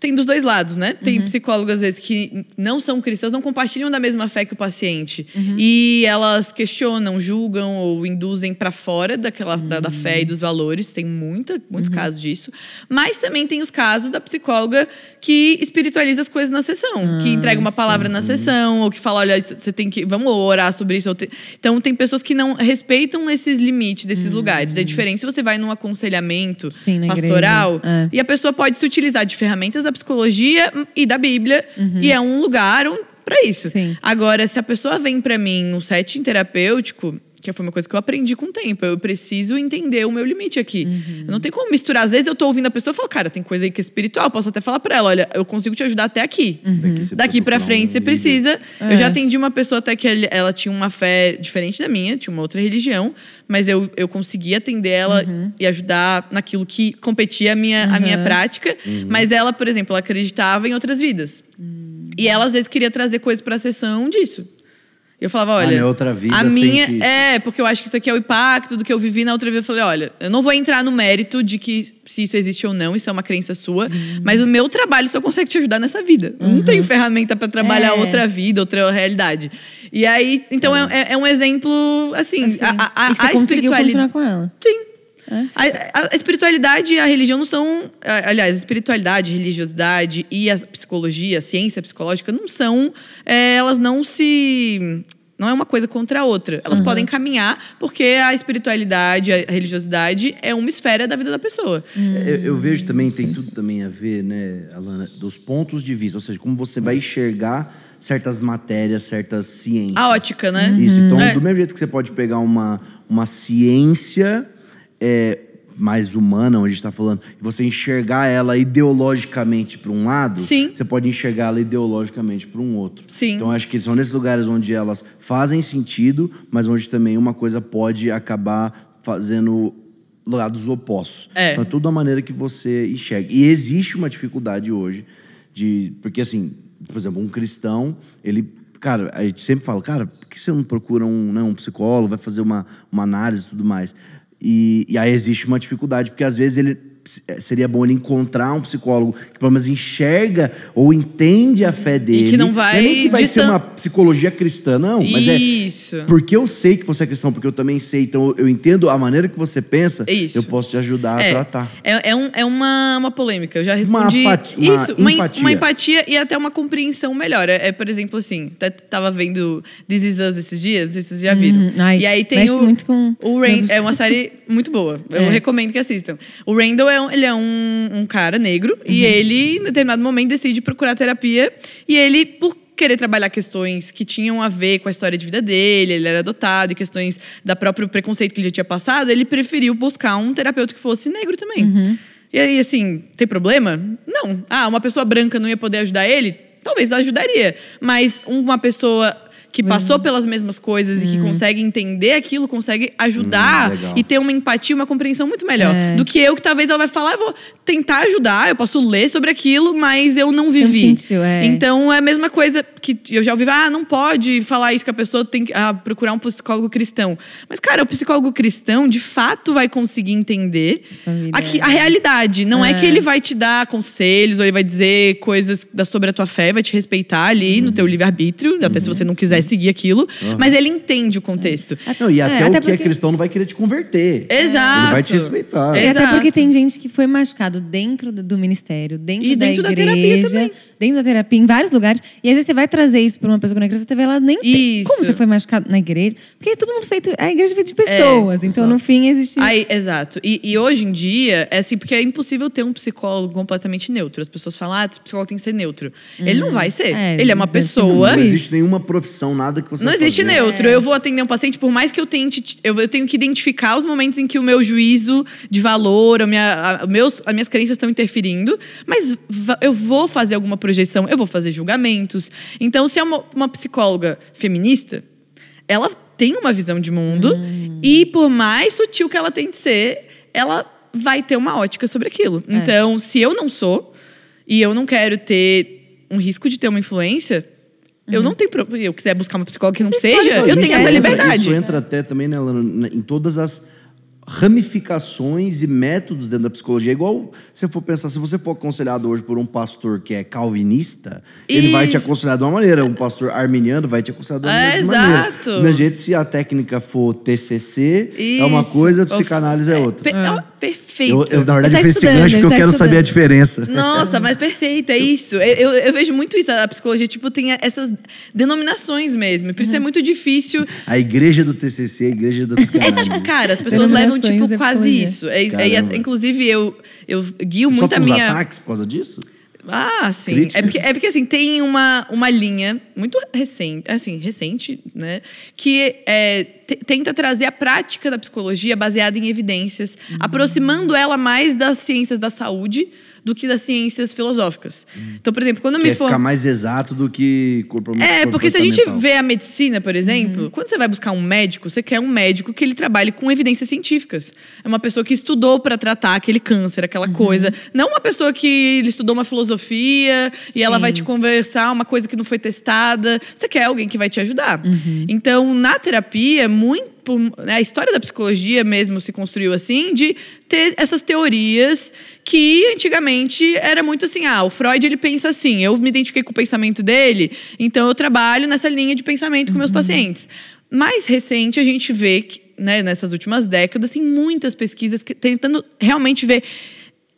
tem dos dois lados, né? Tem psicólogos, às vezes, que não são cristãs, não compartilham da mesma fé que o paciente. E elas questionam, julgam ou induzem para fora daquela, da, da fé e dos valores. Tem muita, muitos casos disso. Mas também tem os casos da psicóloga que espiritualiza as coisas na sessão. que entrega uma palavra na sessão, ou que fala, olha, você tem que... Vamos orar sobre isso. Então, tem pessoas que não respeitam esses limites desses lugares. É diferente se você vai num aconselhamento Sim, pastoral. É. e a pessoa pode se utilizar de ferramentas da psicologia e da Bíblia. E é um lugar um, para isso. Sim. Agora, se a pessoa vem para mim num setting terapêutico, que foi uma coisa que eu aprendi com o tempo, eu preciso entender o meu limite aqui. Eu não tenho como misturar. Às vezes eu tô ouvindo a pessoa e falo, cara, tem coisa aí que é espiritual. Posso até falar para ela, olha, eu consigo te ajudar até aqui. Daqui você Daqui para frente um você precisa. É. Eu já atendi uma pessoa até que ela tinha uma fé diferente da minha, tinha uma outra religião, mas eu, eu consegui atender ela e ajudar naquilo que competia a minha, a minha prática. Mas ela, por exemplo, ela acreditava em outras vidas. E ela às vezes queria trazer coisas para a sessão disso. E eu falava, olha, na outra vida a minha isso. é porque eu acho que isso aqui é o impacto do que eu vivi na outra vida. Eu falei, olha, eu não vou entrar no mérito de que se isso existe ou não, isso é uma crença sua, mas o meu trabalho só consegue te ajudar nessa vida. Eu Não tenho ferramenta para trabalhar É. outra vida, outra realidade. E aí, então é, é- é um exemplo assim, Assim, a, a, e você a espiritualidade. continuar com ela. Sim. A, a- espiritualidade e a religião não são. Aliás, a espiritualidade, a religiosidade e a psicologia, a ciência psicológica não são. é, elas não se. Não é uma coisa contra a outra. Elas podem caminhar porque a espiritualidade, a religiosidade é uma esfera da vida da pessoa. Eu, eu vejo também, tem tudo também a ver, né, Alana, dos pontos de vista, ou seja, como você vai enxergar certas matérias, certas ciências. A ótica, né? Isso, então, É. do mesmo jeito que você pode pegar uma, uma ciência é, mais humana, onde a gente está falando, e você enxergar ela ideologicamente para um lado, Sim. você pode enxergar ela ideologicamente para um outro. Sim. Então, acho que são nesses lugares onde elas fazem sentido, mas onde também uma coisa pode acabar fazendo lados opostos. É. Então, é tudo a maneira que você enxerga. E existe uma dificuldade hoje de. Porque, assim, por exemplo, um cristão, ele. Cara, a gente sempre fala, cara, por que você não procura um, né, um psicólogo, vai fazer uma, uma análise e tudo mais? E, e aí existe uma dificuldade, porque às vezes ele seria bom ele encontrar um psicólogo que pelo menos enxerga ou entende a fé dele. não vai é nem que vai ser uma psicologia cristã, não, mas é Isso. porque eu sei que você é cristão, porque eu também sei, então eu entendo a maneira que você pensa, Isso. eu posso te ajar a É, tratar. É, é, um- é uma, uma polêmica. Eu já Uma respondi. apati- uma isso, uma, em- empatia. uma empatia e até uma compreensão melhor. É, é, por exemplo, assim, até tava vendo This Is Us esses dias, vocês já viram. Uhum. Ai, e aí tem o. muito com- O Rain, é uma série muito boa. Eu É. recomendo que assistam. O Randall é um, ele é um, um cara negro e Uhum. ele, em determinado momento, decide procurar terapia. E ele, por querer trabalhar questões que tinham a ver com a história de vida dele, ele era adotado, e questões da próprio preconceito que ele já tinha passado, ele preferiu buscar um terapeuta que fosse negro também. Uhum. E aí, assim, tem problema? Não. Ah, uma pessoa branca não ia poder ajudar ele? Talvez ajudaria. Mas uma pessoa que passou pelas mesmas coisas e que consegue entender aquilo, consegue ajudar Hum, e ter uma empatia, uma compreensão muito melhor. É. Do que eu, que talvez ela vai falar, eu vou tentar ajudar, eu posso ler sobre aquilo, mas eu não vivi. sentiu, é. Então é a mesma coisa que eu já ouvi, ah, não pode falar isso que a pessoa tem que ah, procurar um psicólogo cristão. Mas, cara, o psicólogo cristão, de fato, vai conseguir entender aqui, é. a realidade. Não é. É. que ele vai te dar conselhos ou ele vai dizer coisas da, sobre a tua fé, vai te respeitar ali no teu livre-arbítrio, até se você não quiser seguir aquilo, mas ele entende o contexto. Não, e É, até, até o que é cristão não vai querer te converter. Exato. Ele vai te respeitar. É. E até Exato. porque tem gente que foi machucado dentro do, ministério, dentro, E dentro da da igreja, terapia também. dentro da terapia, em vários lugares. E às vezes você vai trazer isso pra uma pessoa que não é cristã, você vê ela nem. Isso. Como você foi machucado na igreja? Porque é todo mundo feito. A igreja é feita de pessoas. então, exato. no fim, existe. Aí, exato. E, e hoje em dia, é assim, porque é impossível ter um psicólogo completamente neutro. As pessoas falam, ah, esse psicólogo tem que ser neutro. Ele não vai ser. É, ele é uma pessoa. Não existe nenhuma profissão, nada que você Não existe fazer. neutro. Eu vou atender um paciente, por mais que eu tente. Eu, eu tenho que identificar os momentos em que o meu juízo de valor, a minha, a, meus, as minhas crenças estão interferindo, mas eu vou fazer alguma projeção, eu vou fazer julgamentos. Então, se é uma, uma psicóloga feminista, ela tem uma visão de mundo e, por mais sutil que ela tente ser, ela vai ter uma ótica sobre aquilo. Então, se eu não sou e eu não quero ter um risco de ter uma influência. Eu não tenho problema. Eu quiser buscar uma psicóloga que não Você seja, escolhe eu tenho essa entra- liberdade. Isso entra até também, né, Lana, em todas as ramificações e métodos dentro da psicologia. É igual se for pensar, se você for aconselhado hoje por um pastor que é calvinista, ele vai te Isso. aconselhar de uma maneira. Um pastor arminiano vai te aconselhar de uma É, mesma maneira. exato. Mesmo jeito, se a técnica for TCC, é uma Isso. coisa, a psicanálise é outra. Pe- ó, perfeito. Eu, eu, na verdade, tá eu fiz esse gancho porque eu tá quero saber a diferença. Nossa, mas perfeito, é isso. Eu, eu, eu vejo muito isso. A psicologia, tipo, tem essas denominações mesmo. Por isso é muito difícil. A igreja do TCC, a igreja da É psicanálise. tipo, cara, as pessoas levam, tipo, quase isso. É, é, inclusive, eu, eu guio Só muito a minha. ataques por causa disso? Ah, sim. Críticas? É porque, é porque, assim, tem uma, uma linha muito recente, assim, recente, né? Que é, te- tenta trazer a prática da psicologia baseada em evidências, Uhum. aproximando ela mais das ciências da saúde do que das ciências filosóficas. Então, por exemplo, quando eu me Quer for... ficar mais exato do que corpo É, porque se a gente vê a medicina, por exemplo, quando você vai buscar um médico, você quer um médico que ele trabalhe com evidências científicas. É uma pessoa que estudou para tratar aquele câncer, aquela coisa. Não uma pessoa que ele estudou uma filosofia e ela vai te conversar uma coisa que não foi testada. Você quer alguém que vai te ajudar. Então, na terapia, muito né, a história da psicologia mesmo se construiu assim, de ter essas teorias que antigamente era muito assim, ah, o Freud ele pensa assim, eu me identifiquei com o pensamento dele, então eu trabalho nessa linha de pensamento com meus pacientes. Mais recente a gente vê que, né, nessas últimas décadas tem muitas pesquisas que, tentando realmente ver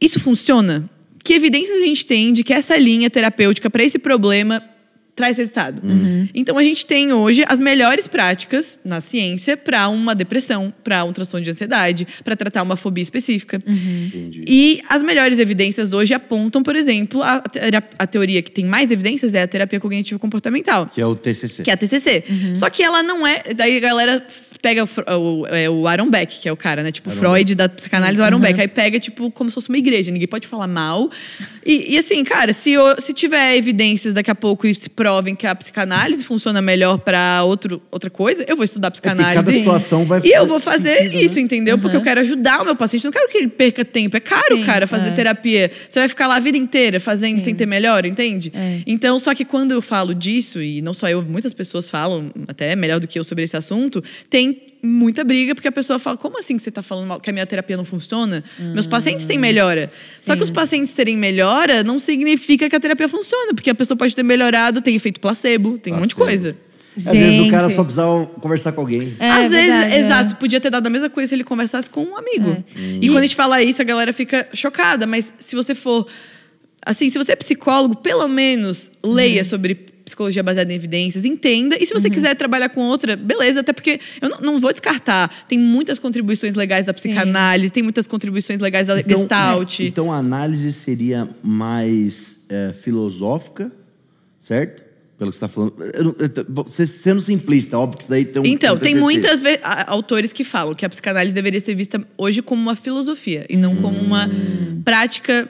isso funciona? Que evidências a gente tem de que essa linha terapêutica para esse problema traz resultado. Então a gente tem hoje as melhores práticas na ciência para uma depressão, para um transtorno de ansiedade, para tratar uma fobia específica. Entendi. E as melhores evidências hoje apontam, por exemplo, a, a teoria que tem mais evidências é a terapia cognitivo comportamental. Que é o TCC. Que é a TCC. Só que ela não é. Daí a galera pega o, o, é, o Aaron Beck, que é o cara, né? Tipo, Freud da psicanálise, o Aaron Beck. Aí pega, tipo, como se fosse uma igreja. Ninguém pode falar mal. E, e assim, cara, se, se tiver evidências daqui a pouco e se provem que a psicanálise funciona melhor outro, outra coisa, eu vou estudar psicanálise. cada situação vai E eu vou fazer sentido, né? isso, entendeu? Porque eu quero ajudar o meu paciente. Não quero que ele perca tempo. É caro, Sim, cara, fazer é. terapia. Você vai ficar lá a vida inteira fazendo sem ter melhor, entende? É. Então, só que quando eu falo disso, e não só eu, muitas pessoas falam, até melhor do que eu sobre esse assunto, tem muita briga, porque a pessoa fala: como assim que você tá falando mal, que a minha terapia não funciona? Meus pacientes têm melhora. Só que os pacientes terem melhora não significa que a terapia funciona, porque a pessoa pode ter melhorado, tem efeito placebo, tem um monte de Placebo. coisa. Às vezes o cara só precisava conversar com alguém. É, Às vezes, verdade, é. exato, podia ter dado a mesma coisa se ele conversasse com um amigo. E quando a gente fala isso, a galera fica chocada. Mas se você for. Assim, se você é psicólogo, pelo menos leia sobre psicologia baseada em evidências, entenda. E se você quiser trabalhar com outra, beleza, até porque eu não, não vou descartar. Tem muitas contribuições legais da psicanálise, tem muitas contribuições legais da Gestalt. então a análise seria mais é, filosófica, certo? Pelo que você está falando. Você sendo simplista, óbvio que isso daí tem um. Então, tem a- autores que falam que a psicanálise deveria ser vista hoje como uma filosofia e não como uma prática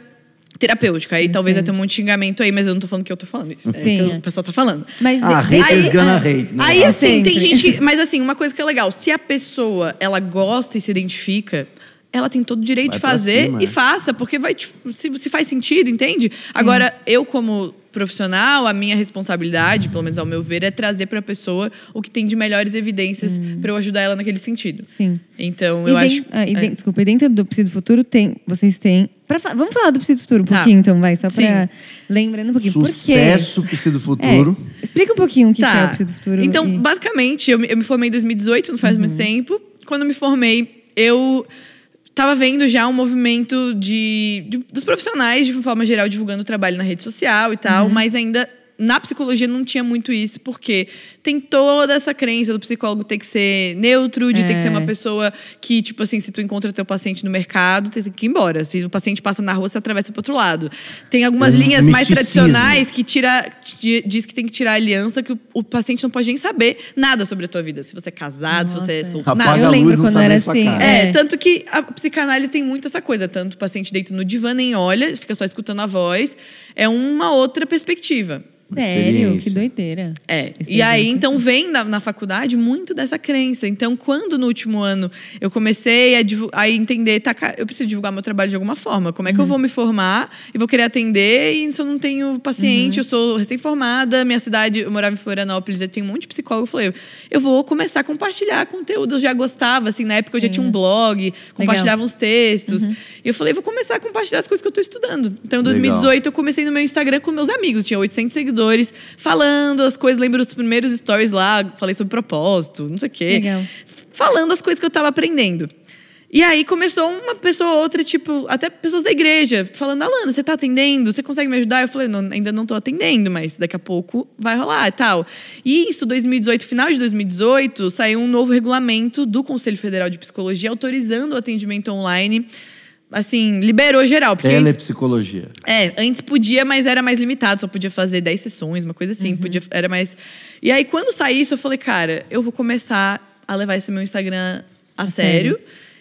terapêutica. Aí talvez vai ter um monte de xingamento aí, mas eu não tô falando que eu tô falando isso. É Sim, que é. o pessoal tá falando. Mas Ah, de- haters aí- gonna ah, hate. né? Aí, assim, tem Sempre. gente que. Mas assim, uma coisa que é legal: se a pessoa ela gosta e se identifica. Ela tem todo o direito Vai de fazer cima, e é. faça, porque vai te- se, se faz sentido, entende? Agora, eu, como profissional, a minha responsabilidade, pelo menos ao meu ver, é trazer para a pessoa o que tem de melhores evidências para eu ajudar ela naquele sentido. Sim. Então, E eu acho. ah, e é. Desculpa, e dentro do Psi do Futuro tem. Vocês têm. pra vamos falar do Psi do Futuro um Tá. pouquinho, então, vai, só pra. Sim. Lembrando um pouquinho. Por quê? Sucesso Psi do Futuro. É, explica um pouquinho o que, Tá. que é o Psi do Futuro. Então, e- basicamente, eu, me- eu me formei em 2018, não faz Uhum. muito tempo. Quando eu me formei, eu tava vendo já um movimento de, de- dos profissionais, de forma geral, divulgando o trabalho na rede social e tal, Uhum. mas ainda. Na psicologia não tinha muito isso, porque tem toda essa crença do psicólogo ter que ser neutro, de ter que ser uma É. pessoa que, tipo assim, se tu encontra teu paciente no mercado, tem que ir embora. Se o paciente passa na rua, você atravessa pro outro lado. Tem algumas Um linhas mais misticismo. tradicionais que tira, ti- diz que tem que tirar a aliança, que o, o paciente não pode nem saber nada sobre a tua vida. Se você é casado, se você é Nossa, solteiro. Apaga eu a lembro quando era assim. É, É. tanto que a psicanálise tem muito essa coisa. Tanto o paciente deita no divã, nem olha, fica só escutando a voz. É uma outra perspectiva. Sério, que doideira. É. Esse E aí, então, vem na, na faculdade muito dessa crença. Então, quando no último ano eu comecei a, a entender, tá, cara, eu preciso divulgar meu trabalho de alguma forma. Como é que eu vou me formar e vou querer atender e se eu não tenho paciente, eu sou recém-formada, minha cidade, eu morava em Florianópolis, eu tenho um monte de psicólogo. Eu falei, eu vou começar a compartilhar conteúdo. Eu já gostava, assim, na época eu já tinha um blog, compartilhava uns textos. E eu falei, vou começar a compartilhar as coisas que eu tô estudando. Então, em 2018, eu comecei no meu Instagram com meus amigos. Tinha 800 seguidores, falando as coisas. Lembro dos primeiros stories lá, falei sobre propósito, não sei o quê. Legal. Falando as coisas que eu tava aprendendo. E aí começou uma pessoa ou outra, tipo, até pessoas da igreja, falando, Alana, você tá atendendo? Você consegue me ajudar? Eu falei, não, ainda não tô atendendo, mas daqui a pouco vai rolar e tal. E isso, 2018, final de 2018, saiu um novo regulamento do Conselho Federal de Psicologia autorizando o atendimento online. Assim, liberou geral. Porque antes- Telepsicologia. é, antes podia, mas era mais limitado, só podia fazer 10 sessões, uma coisa assim, podia, era mais. E aí quando saí isso, eu falei, cara, eu vou começar a levar esse meu Instagram a, sério.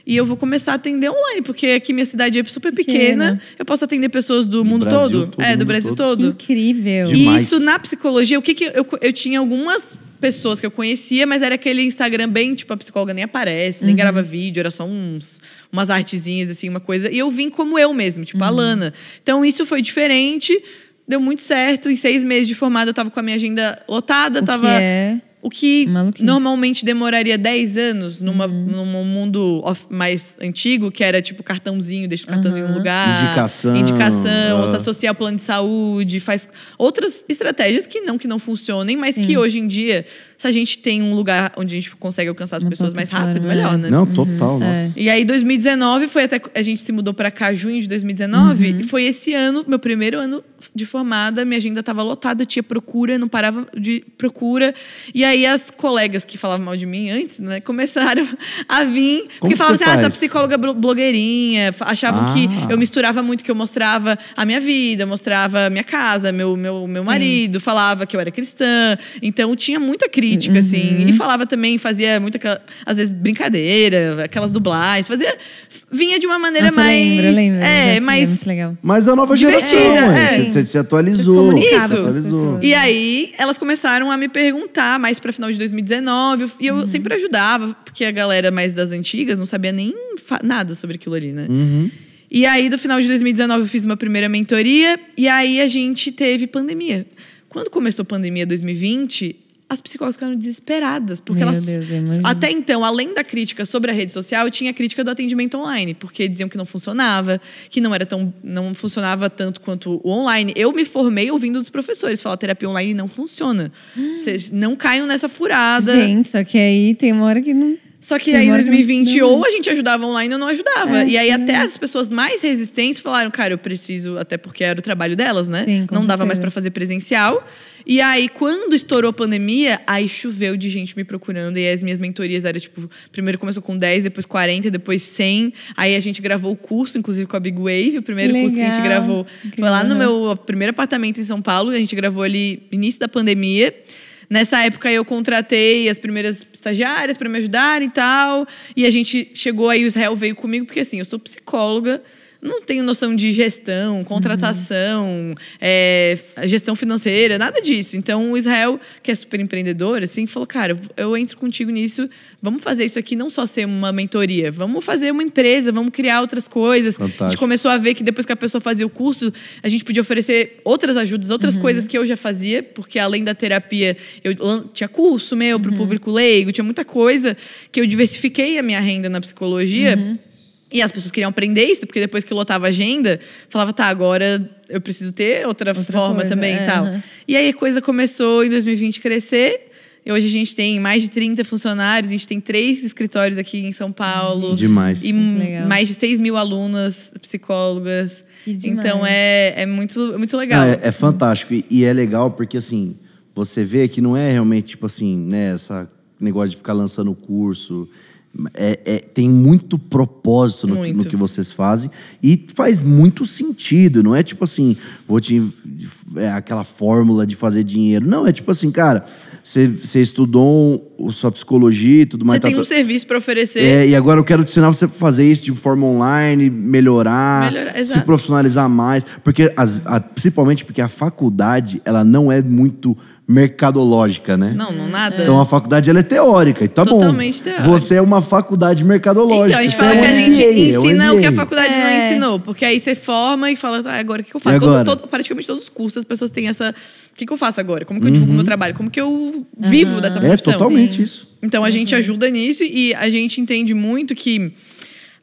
E eu vou começar a atender online, porque aqui minha cidade é super pequena. Pequena. Eu posso atender pessoas do mundo Brasil todo. todo, é, do Brasil todo. todo. Incrível. E Demais. isso na psicologia, o que que eu, eu tinha algumas pessoas que eu conhecia, mas era aquele Instagram bem, tipo, a psicóloga nem aparece, nem grava vídeo, era só uns, umas artezinhas, assim, uma coisa. E eu vim como eu mesmo, tipo, a Lana. Então isso foi diferente, deu muito certo. Em seis meses de formada, eu tava com a minha agenda lotada, O tava. que é o que Maluquice. normalmente demoraria 10 anos numa, num mundo off- mais antigo, que era tipo cartãozinho, deixa o cartãozinho no lugar. Indicação, Indicação, ah. se associa ao plano de saúde, faz outras estratégias que não que não funcionem, mas que hoje em dia, se a gente tem um lugar onde a gente consegue alcançar as Uma pessoas mais rápido, melhor, né? Não, total, nossa. E aí, 2019 foi até. A gente se mudou pra cá junho de 2019. Uhum. E foi esse ano, meu primeiro ano de formada. Minha agenda tava lotada, tinha procura, não parava de procura. E aí, as colegas que falavam mal de mim antes, né, começaram a vir. porque que falavam assim: ah, essa psicóloga blo- blogueirinha. Achavam que Ah. eu misturava muito, que eu mostrava a minha vida, mostrava a minha casa, meu, meu, meu marido, falava que eu era cristã. Então, tinha muita crítica, Uhum. assim. E falava também, fazia muito, aquela- às vezes, brincadeira, aquelas dublagens. Fazia. Vinha de uma maneira Nossa, eu mais. lembro, eu lembro. É, Assim, mais. legal. Mas a nova geração, é. é. Você, você se atualizou. Você comunicava se atualizou. E aí, elas começaram a me perguntar mais pra final de 2019. E eu sempre ajudava, porque a galera mais das antigas não sabia nem nada sobre aquilo ali, né? E aí, no final de 2019, eu fiz uma primeira mentoria. E aí, a gente teve pandemia. Quando começou a pandemia 2020, as psicólogas ficaram desesperadas. Porque Meu elas. Deus, até então, além da crítica sobre a rede social, tinha a crítica do atendimento online. Porque diziam que não funcionava, que não era tão. não funcionava tanto quanto o online. Eu me formei ouvindo dos professores falar terapia online não funciona. Vocês não caiam nessa furada. Gente, só que aí tem uma hora que não. Só que aí em hora que não- 2020, não- ou a gente ajudava online ou não ajudava. É, e aí até as pessoas mais resistentes falaram, cara, eu preciso, até porque era o trabalho delas, né? Sim, não dava mais pra fazer presencial. E aí, quando estourou a pandemia, aí choveu de gente me procurando. E as minhas mentorias eram, tipo, primeiro começou com 10, depois 40, depois 100. Aí a gente gravou o curso, inclusive, com a Big Wave. O primeiro curso que a gente Legal. gravou foi lá no Incrível. meu primeiro apartamento em São Paulo. A gente gravou ali início da pandemia. Nessa época eu contratei as primeiras estagiárias para me ajudarem e tal. E a gente chegou aí, o Israel veio comigo, porque assim, eu sou psicóloga, não tenho noção de gestão, contratação, é, gestão financeira, nada disso. Então o Israel, que é super empreendedor, assim, falou: cara, eu entro contigo nisso, vamos fazer isso aqui não só ser uma mentoria, vamos fazer uma empresa, vamos criar outras coisas. A gente Fantástico. começou a ver que depois que a pessoa fazia o curso, a gente podia oferecer outras ajudas, outras coisas que eu já fazia, porque além da terapia, eu tinha curso meu para o público leigo, tinha muita coisa que eu diversifiquei a minha renda na psicologia. E as pessoas queriam aprender isso, porque depois que lotava a agenda, falava, tá, agora eu preciso ter outra, forma coisa, também é, e tal. E aí a coisa começou em 2020 crescer. E hoje a gente tem mais de 30 funcionários, a gente tem três escritórios aqui em São Paulo. Demais. E Muito m- legal. mais de 6 mil alunas psicólogas. Que demais. Então é, é muito, muito legal. Não, é, é fantástico. E, e é legal porque, assim, você vê que não é realmente, tipo assim, né, essa negócio de ficar lançando curso. É, é- tem muito propósito no, Muito. no que vocês fazem e faz muito sentido. Não é tipo assim, vou te. É aquela fórmula de fazer dinheiro. Não, é tipo assim, cara, você estudou sua psicologia e tudo mais. Você tem tá- um serviço para oferecer. é, e agora eu quero te ensinar você a fazer isso de forma online, melhorar, Melhorar, se profissionalizar mais. Porque, as- a- principalmente porque a faculdade, ela não é muito mercadológica, né? Não, não nada. Então a faculdade ela é teórica, e tá Totalmente bom. teórica. Você é uma faculdade mercadológica. Então, a gente Isso fala é que a gente é ensina o que a faculdade não É. ensinou. Porque aí você forma e fala, tá, agora o que eu faço? Agora? Todo- todo- praticamente todos os cursos as pessoas têm essa. O que, que eu faço agora? Como que eu divulgo meu trabalho? Como que eu vivo dessa Uhum. É profissão? Totalmente isso. Então a gente ajuda nisso e a gente entende muito que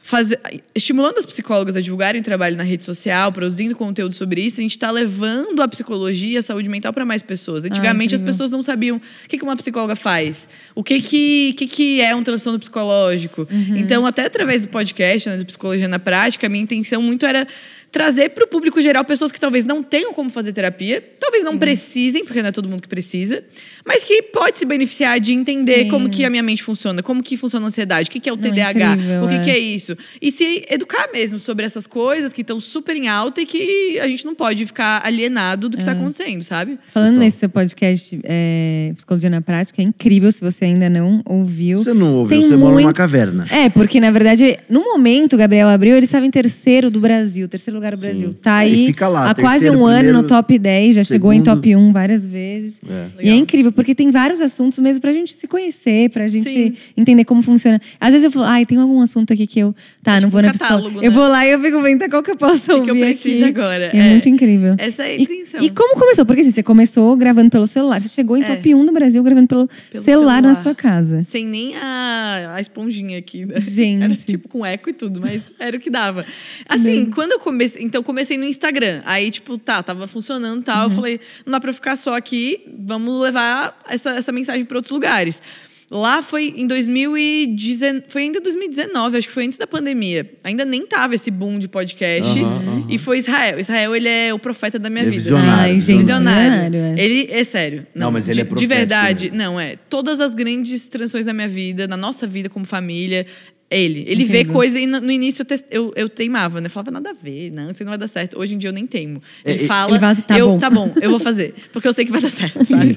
fazer, estimulando as psicólogas a divulgarem o trabalho na rede social, produzindo conteúdo sobre isso, a gente está levando a psicologia e a saúde mental para mais pessoas. Antigamente as incrível. pessoas não sabiam o que, que uma psicóloga faz, o que, que, que, que é um transtorno psicológico. Então, até através do podcast, né, do Psicologia na Prática, a minha intenção muito era trazer para o público geral pessoas que talvez não tenham como fazer terapia, talvez não precisem, porque não é todo mundo que precisa, mas que pode se beneficiar de entender Sim. como que a minha mente funciona, como que funciona a ansiedade, o que, que é o TDAH, incrível, o que, é. que é isso. E se educar mesmo sobre essas coisas que estão super em alta e que a gente não pode ficar alienado do que está acontecendo, sabe? Falando Total. nesse seu podcast, é, Psicologia na Prática, é incrível se você ainda não ouviu. Você não ouviu, Tem você mora numa muito- caverna. É, porque na verdade, no momento, o Gabriel abriu, ele estava em terceiro do Brasil, terceiro lugar do Brasil. Tá É, e aí fica lá, há quase um ano primeiro, no top 10, já chegou em segundo. top 1 várias vezes. E é incrível, porque tem vários assuntos mesmo pra gente se conhecer, pra gente Sim. entender como funciona. Às vezes eu falo, ai, tem algum assunto aqui que eu tá, É não tipo vou na psicóloga. catálogo, Eu né? vou lá e eu fico vendo tá, qual que eu posso que ouvir eu preciso aqui. agora. É, É. muito incrível. Essa é a E- intenção. E, como começou? Porque assim, você começou gravando pelo celular. Você chegou em É. top 1 no Brasil gravando pelo, Pelo celular, na celular. sua casa. Sem nem a, a esponjinha aqui. né? Gente. Era tipo com eco e tudo, mas era o que dava. Assim, quando eu comecei. Então, comecei no Instagram. Aí, tipo, tá, tava funcionando e tal. Eu falei, não dá pra ficar só aqui, vamos levar essa, essa mensagem pra outros lugares. Lá foi em 2019, foi ainda 2019, acho que foi antes da pandemia. Ainda nem tava esse boom de podcast. Aham, E foi Israel. Israel, ele é o profeta da minha Ele é vida. visionário, Ai, gente, Visionário. visionário, é. Ele é sério. Não, mas ele de, é De profético verdade, mesmo. não, é. Todas as grandes transições da minha vida, na nossa vida como família, ele. Ele vê Incrível. coisa e no, início eu, te- eu, eu teimava, né? Falava nada a ver, não, isso não vai dar certo. Hoje em dia eu nem teimo. Ele É, é, fala, ele fala assim, tá eu, bom. tá bom, eu vou fazer. Porque eu sei que vai dar certo, sabe?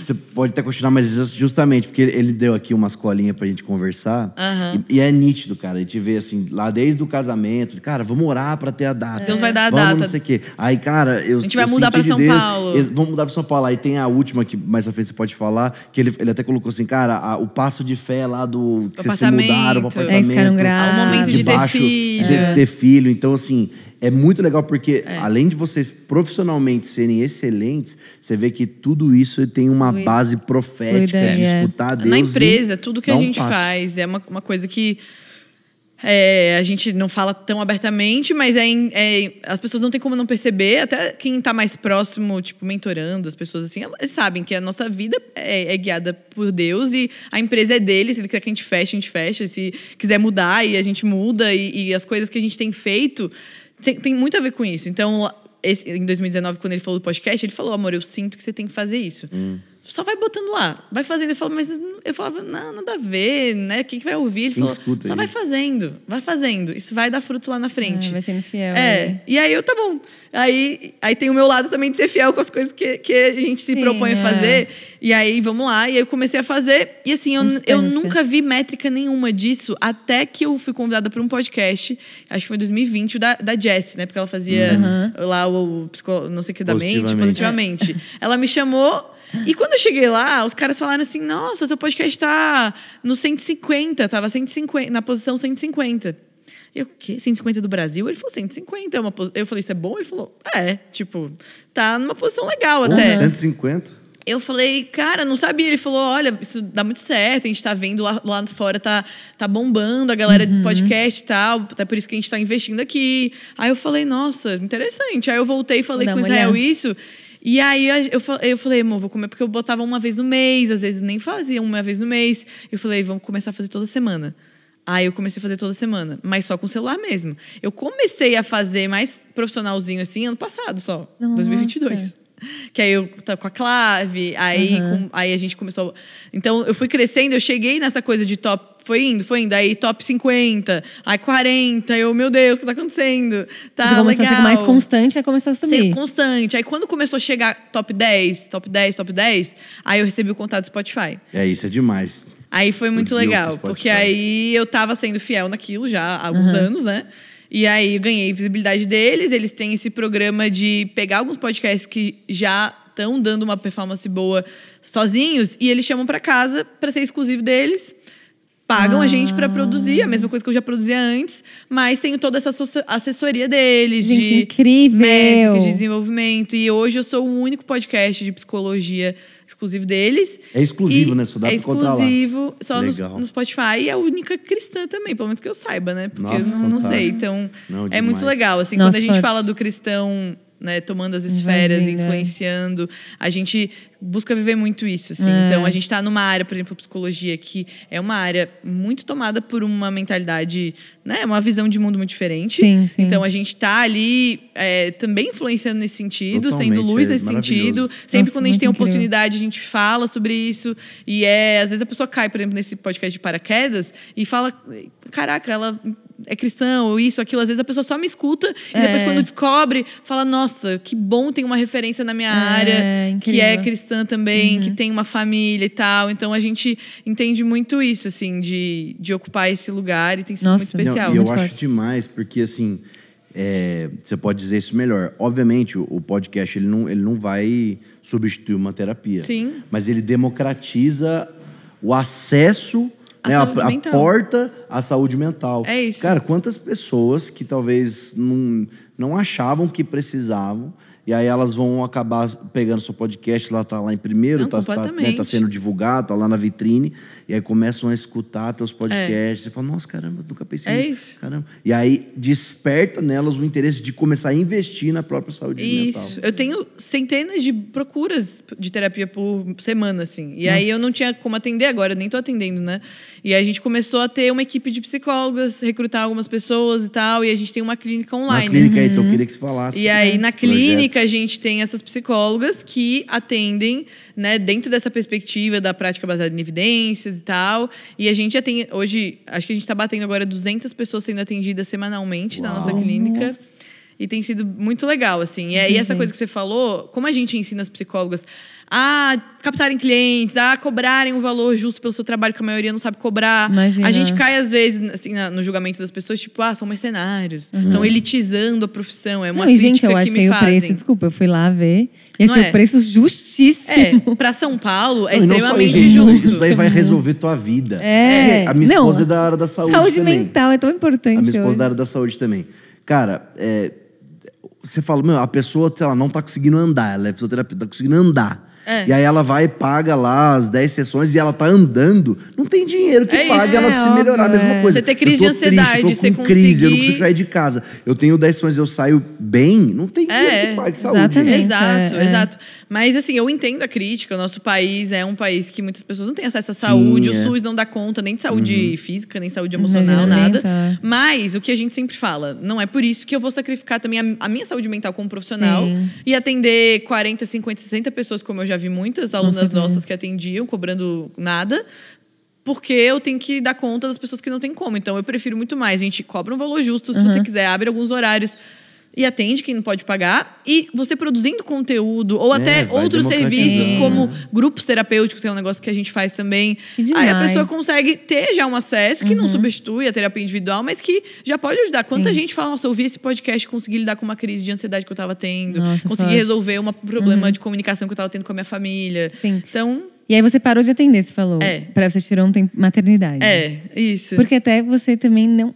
Você pode até continuar, mas justamente porque ele- deu aqui umas colinhas pra gente conversar. Aham. E, e é nítido, cara. A gente vê assim, lá desde o casamento, cara, vamos orar pra ter a data. Deus vai dar a vamos data. não sei o quê. Aí, cara, eu A gente vai mudar pra de São Deus, Paulo. ex- Vamos mudar pra São Paulo. Aí tem a última que mais pra frente você pode falar, que ele, ele até colocou assim, cara, a- o passo de fé lá do que vocês se mudaram apartamento. ficaram grávidos. Ao momento de ter baixo, filho. De ter filho. Então, assim, é muito legal porque, É. além de vocês profissionalmente serem excelentes, você vê que tudo isso tem uma Flui- base profética flui de é. escutar Deus. Na empresa, tudo que a um gente passo. faz é uma, uma coisa que é, a gente não fala tão abertamente, mas é, é- as pessoas não têm como não perceber. Até quem está mais próximo, tipo, mentorando as pessoas assim, eles sabem que a nossa vida é, é guiada por Deus e a empresa é dele. Se ele quer que a gente feche, a gente fecha. Se quiser mudar, e a gente muda. E, e as coisas que a gente tem feito tem, tem muito a ver com isso. Então, esse- em 2019, quando ele falou do podcast, ele falou: amor, eu sinto que você tem que fazer isso. Só vai botando lá, vai fazendo. Eu falava, mas eu falava, não, nada a ver, né? Quem que vai ouvir? Ele Quem falou, só vai isso? fazendo, vai fazendo. Isso vai dar fruto lá na frente. Ah, vai sendo fiel. É, né? e aí eu, tá bom. Aí, aí tem o meu lado também de ser fiel com as coisas que, que a gente se Sim, propõe é. a fazer. E aí, vamos lá. E aí eu comecei a fazer. E assim, eu, eu nunca vi métrica nenhuma disso até que eu fui convidada para um podcast. Acho que foi em 2020, o da, da Jessie, né? Porque ela fazia lá o, o não sei o que da mente, Positivamente. positivamente. ela me chamou. E quando eu cheguei lá, os caras falaram assim: nossa, seu podcast tá no 150, tava 150, na posição 150. Eu, o quê? 150 do Brasil? Ele falou 150. É uma eu falei, isso é bom? Ele falou, é, tipo, tá numa posição legal Pô, até. 150? Eu falei, cara, não sabia. Ele falou, olha, isso dá muito certo, a gente tá vendo lá, lá fora, tá, tá bombando a galera Uhum. de podcast e tal, até por isso que a gente tá investindo aqui. Aí eu falei, nossa, interessante. Aí eu voltei e falei Dá com o Israel olhada. isso. E aí eu, eu falei, amor, vou comer, porque eu botava uma vez no mês, às vezes nem fazia uma vez no mês. Eu falei, vamos começar a fazer toda semana. Aí eu comecei a fazer toda semana, mas só com o celular mesmo. Eu comecei a fazer mais profissionalzinho assim ano passado só, Nossa. 2022. Que aí eu tava com a clave, aí, com- aí a gente começou. Então eu fui crescendo, eu cheguei nessa coisa de top. Foi indo, foi indo. Aí top 50, aí 40. Eu, meu Deus, o que tá acontecendo? Tá Você começou legal. a ser mais constante, aí começou a Ser subir. constante. Aí quando começou a chegar top 10, top 10, top 10, aí eu recebi o contato do Spotify. É, isso é demais. Aí foi muito legal, porque aí eu tava sendo fiel naquilo já há alguns anos, né? E aí eu ganhei visibilidade deles, eles têm esse programa de pegar alguns podcasts que já estão dando uma performance boa sozinhos e eles chamam pra casa pra ser exclusivo deles. Pagam a gente pra produzir, a mesma coisa que eu já produzia antes, mas tenho toda essa assessoria deles, Gente, de incrível! métricas, de desenvolvimento. E hoje eu sou o único podcast de psicologia exclusivo deles. É exclusivo, E né? Só dá é exclusivo, só no, Legal. no Spotify. E é a única cristã também, pelo menos que eu saiba, né? Porque Nossa, eu não, não sei. Então, Não, é muito legal. Assim, Nossa, quando a gente forte. fala do cristão né, tomando as esferas, é. influenciando, a gente busca viver muito isso. Assim. É. Então, a gente está numa área, por exemplo, psicologia, que é uma área muito tomada por uma mentalidade, né? Uma visão de mundo muito diferente. Sim, sim. Então, a gente está ali é, também influenciando nesse sentido, sendo Totalmente, luz é nesse sentido. Sempre Nossa, quando a gente tem incrível. oportunidade, a gente fala sobre isso. E é, às vezes a pessoa cai, por exemplo, nesse podcast de paraquedas e fala: caraca, ela é cristã, ou isso, aquilo. Às vezes a pessoa só me escuta e depois, É. quando descobre, fala: nossa, que bom tem uma referência na minha área que é incrível. cristã também, Uhum. que tem uma família e tal. Então a gente entende muito isso, assim, de, de ocupar esse lugar e tem sido Nossa. muito especial. Não, e eu muito acho forte. demais, porque assim, é, você pode dizer isso melhor. Obviamente, o, o podcast ele não, ele não vai substituir uma terapia. Sim. Mas ele democratiza o acesso A né? saúde a, mental. porta à saúde mental. É isso. Cara, quantas pessoas que talvez não, não achavam que precisavam. E aí elas vão acabar pegando seu podcast, lá tá lá em primeiro, Não, tá, tá, né, tá sendo divulgado, tá lá na vitrine, e aí começam a escutar teus É. podcasts. Você fala, nossa, caramba, nunca pensei É nisso. isso. Caramba. E aí desperta nelas o interesse de começar a investir na própria saúde mental. Isso. Eu tenho centenas de procuras de terapia por semana, assim. E aí eu não tinha como atender agora, nem tô atendendo, né? E aí a gente começou a ter uma equipe de psicólogas, recrutar algumas pessoas e tal. E a gente tem uma clínica online. clínica, então eu queria que você falasse. E aí, na projeto. Clínica, a gente tem essas psicólogas que atendem, né, dentro dessa perspectiva da prática baseada em evidências e tal. E a gente já tem, hoje, acho que a gente está batendo agora 200 pessoas sendo atendidas semanalmente na nossa clínica. E tem sido muito legal, assim. E aí, essa coisa que você falou, como a gente ensina as psicólogas a captarem clientes, a cobrarem um valor justo pelo seu trabalho, que a maioria não sabe cobrar. Imagina. A gente cai, às vezes, assim, no julgamento das pessoas, tipo, ah, são mercenários. Estão elitizando a profissão. É uma Não, e, crítica gente, eu que achei me o fazem. preço, desculpa, eu fui lá ver e Não achei é? o preço justíssimo. É, pra São Paulo é Não, não extremamente isso, justo. Isso daí vai resolver tua vida. É. A minha Não, esposa é da área da saúde, Saúde também. mental é tão importante. A minha esposa hoje. é da área da saúde também. Cara, é, você fala, meu, a pessoa, sei lá, não tá conseguindo andar, ela é fisioterapeuta, tá conseguindo andar. É. E aí ela vai e paga lá as 10 sessões e ela tá andando. Não tem dinheiro que É pague isso. ela É, se melhorar, a mesma é. coisa. Você ter crise Eu tô de ansiedade, triste, eu tô você com crise, eu não conseguir- consigo sair de casa. Eu tenho 10 sessões e eu saio bem, não tem dinheiro É, que pague saúde. exatamente. Exato, é, é. exato. Mas assim, eu entendo a crítica. O nosso país é um país que muitas pessoas não têm acesso à saúde. Uhum. O SUS não dá conta nem de saúde física, nem saúde emocional, nada. Mas o que a gente sempre fala, não é por isso que eu vou sacrificar também a, a minha saúde mental como profissional Sim. e atender 40, 50, 60 pessoas, como eu já vi muitas alunas nossas que atendiam, cobrando nada. Porque eu tenho que dar conta das pessoas que não têm como. Então eu prefiro muito mais. A gente cobra um valor justo. Se você quiser, abre alguns horários e atende quem não pode pagar. E você produzindo conteúdo, ou até vai outros serviços, como grupos terapêuticos, que é um negócio que a gente faz também. Que Aí a pessoa consegue ter já um acesso que não substitui a terapia individual, mas que já pode ajudar. Quanta gente fala, nossa, eu ouvi esse podcast consegui lidar com uma crise de ansiedade que eu tava tendo, Nossa, consegui resolver um problema de comunicação que eu tava tendo com a minha família. Sim. Então, E aí você parou de atender, você falou. É. Pra você tirou um tempo maternidade. é, isso. Porque até você também não.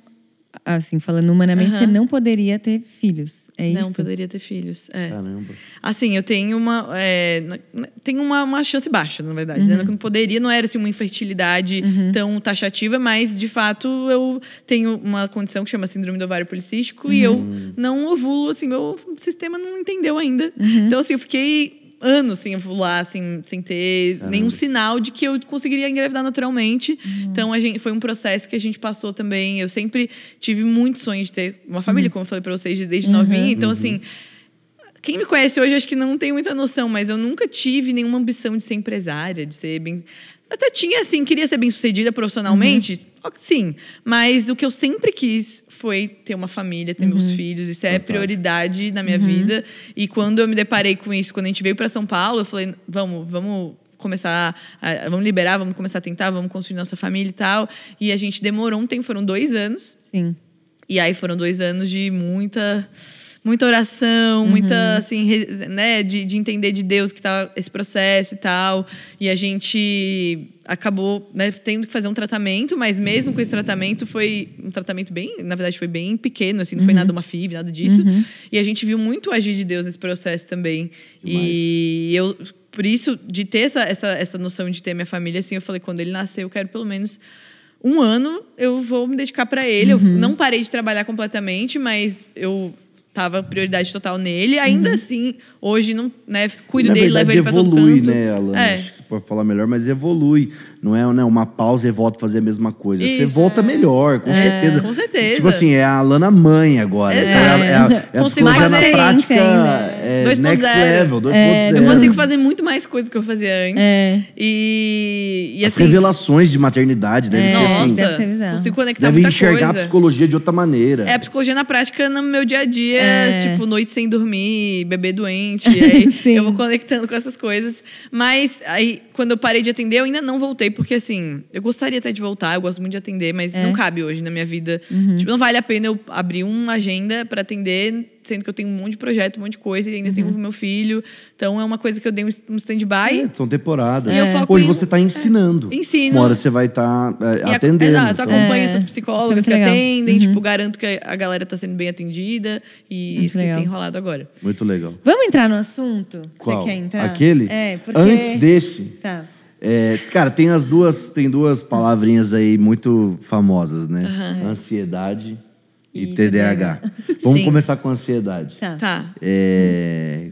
Assim, falando humanamente, Aham. você não poderia ter filhos. É isso? Não poderia ter filhos. É. Caramba. Assim, eu tenho uma. É, tenho uma, uma chance baixa, na verdade. Né? Não poderia, não era assim, uma infertilidade tão taxativa, mas de fato eu tenho uma condição que chama síndrome do ovário policístico e eu não ovulo, assim, meu sistema não entendeu ainda. Então, assim, eu fiquei anos sem ovular, assim, sem ter nenhum sinal de que eu conseguiria engravidar naturalmente. Então, a gente, foi um processo que a gente passou também. Eu sempre tive muito sonho de ter uma família, como eu falei pra vocês, desde novinha. Então, assim. Quem me conhece hoje acho que não tem muita noção, mas eu nunca tive nenhuma ambição de ser empresária, de ser bem. Até tinha, assim, queria ser bem sucedida profissionalmente, ó, sim. Mas o que eu sempre quis foi ter uma família, ter meus filhos. Isso é prioridade na minha vida. E quando eu me deparei com isso, quando a gente veio para São Paulo, eu falei, vamos, vamos começar, a, vamos liberar, vamos começar a tentar, vamos construir nossa família e tal. E a gente demorou um tempo, foram dois anos. Sim. E aí foram dois anos de muita muita oração, muita assim, né, de, de entender de Deus que tá esse processo e tal. E a gente acabou, né, tendo que fazer um tratamento, mas mesmo com esse tratamento foi um tratamento bem, na verdade foi bem pequeno, assim, não foi nada uma FIV, nada disso. E a gente viu muito agir de Deus nesse processo também. E eu por isso de ter essa, essa essa noção de ter minha família assim, eu falei quando ele nasceu, eu quero pelo menos um ano eu vou me dedicar para ele. Eu Uhum. não parei de trabalhar completamente, mas eu tava prioridade total nele. Ainda assim, hoje não, né, cuido Na dele, levo verdade, ele para todo evolui, canto. né, Alana? É. Acho que você pode falar melhor, mas evolui. Não é né, uma pausa e volta a fazer a mesma coisa. Você Isso. volta melhor, com certeza. com certeza. Tipo assim, é a Alana mãe agora. Exato. Então, ela- é a, é a Consigo psicologia na prática ainda. É 2.0. next level, 2.0. Eu consigo fazer muito mais coisa do que eu fazia antes. É. E, e As assim, revelações de maternidade devem ser nossa, assim. Deve ser bizarro. consigo conectar deve muita enxergar a coisa. psicologia de outra maneira. É a psicologia na prática no meu dia a dia, É. tipo, noite sem dormir, bebê doente. aí Sim. eu vou conectando com essas coisas. Mas aí, quando eu parei de atender, eu ainda não voltei, porque assim, eu gostaria até de voltar, eu gosto muito de atender, mas É. não cabe hoje na minha vida. Uhum. Tipo, não vale a pena eu abrir uma agenda pra atender sendo que eu tenho um monte de projeto, um monte de coisa, e ainda Uhum. tenho meu filho. Então é uma coisa que eu dei um stand-by. É, são temporadas. Foco Hoje em- você está ensinando. É, ensino. Uma hora você vai estar E ac- atendendo. Exato, então- acompanho É, essas é psicólogas que atendem, Uhum. tipo, garanto que a galera tá sendo bem atendida e Muito isso legal. que tem rolado agora. Muito legal. Vamos entrar no assunto? Qual? Você quer entrar? Aquele? É, porque... Antes desse, Tá. é, cara, tem as duas, tem duas palavrinhas aí muito famosas, né? Ansiedade e, E TDAH. Vamos Sim. começar com ansiedade. Tá. Tá. É,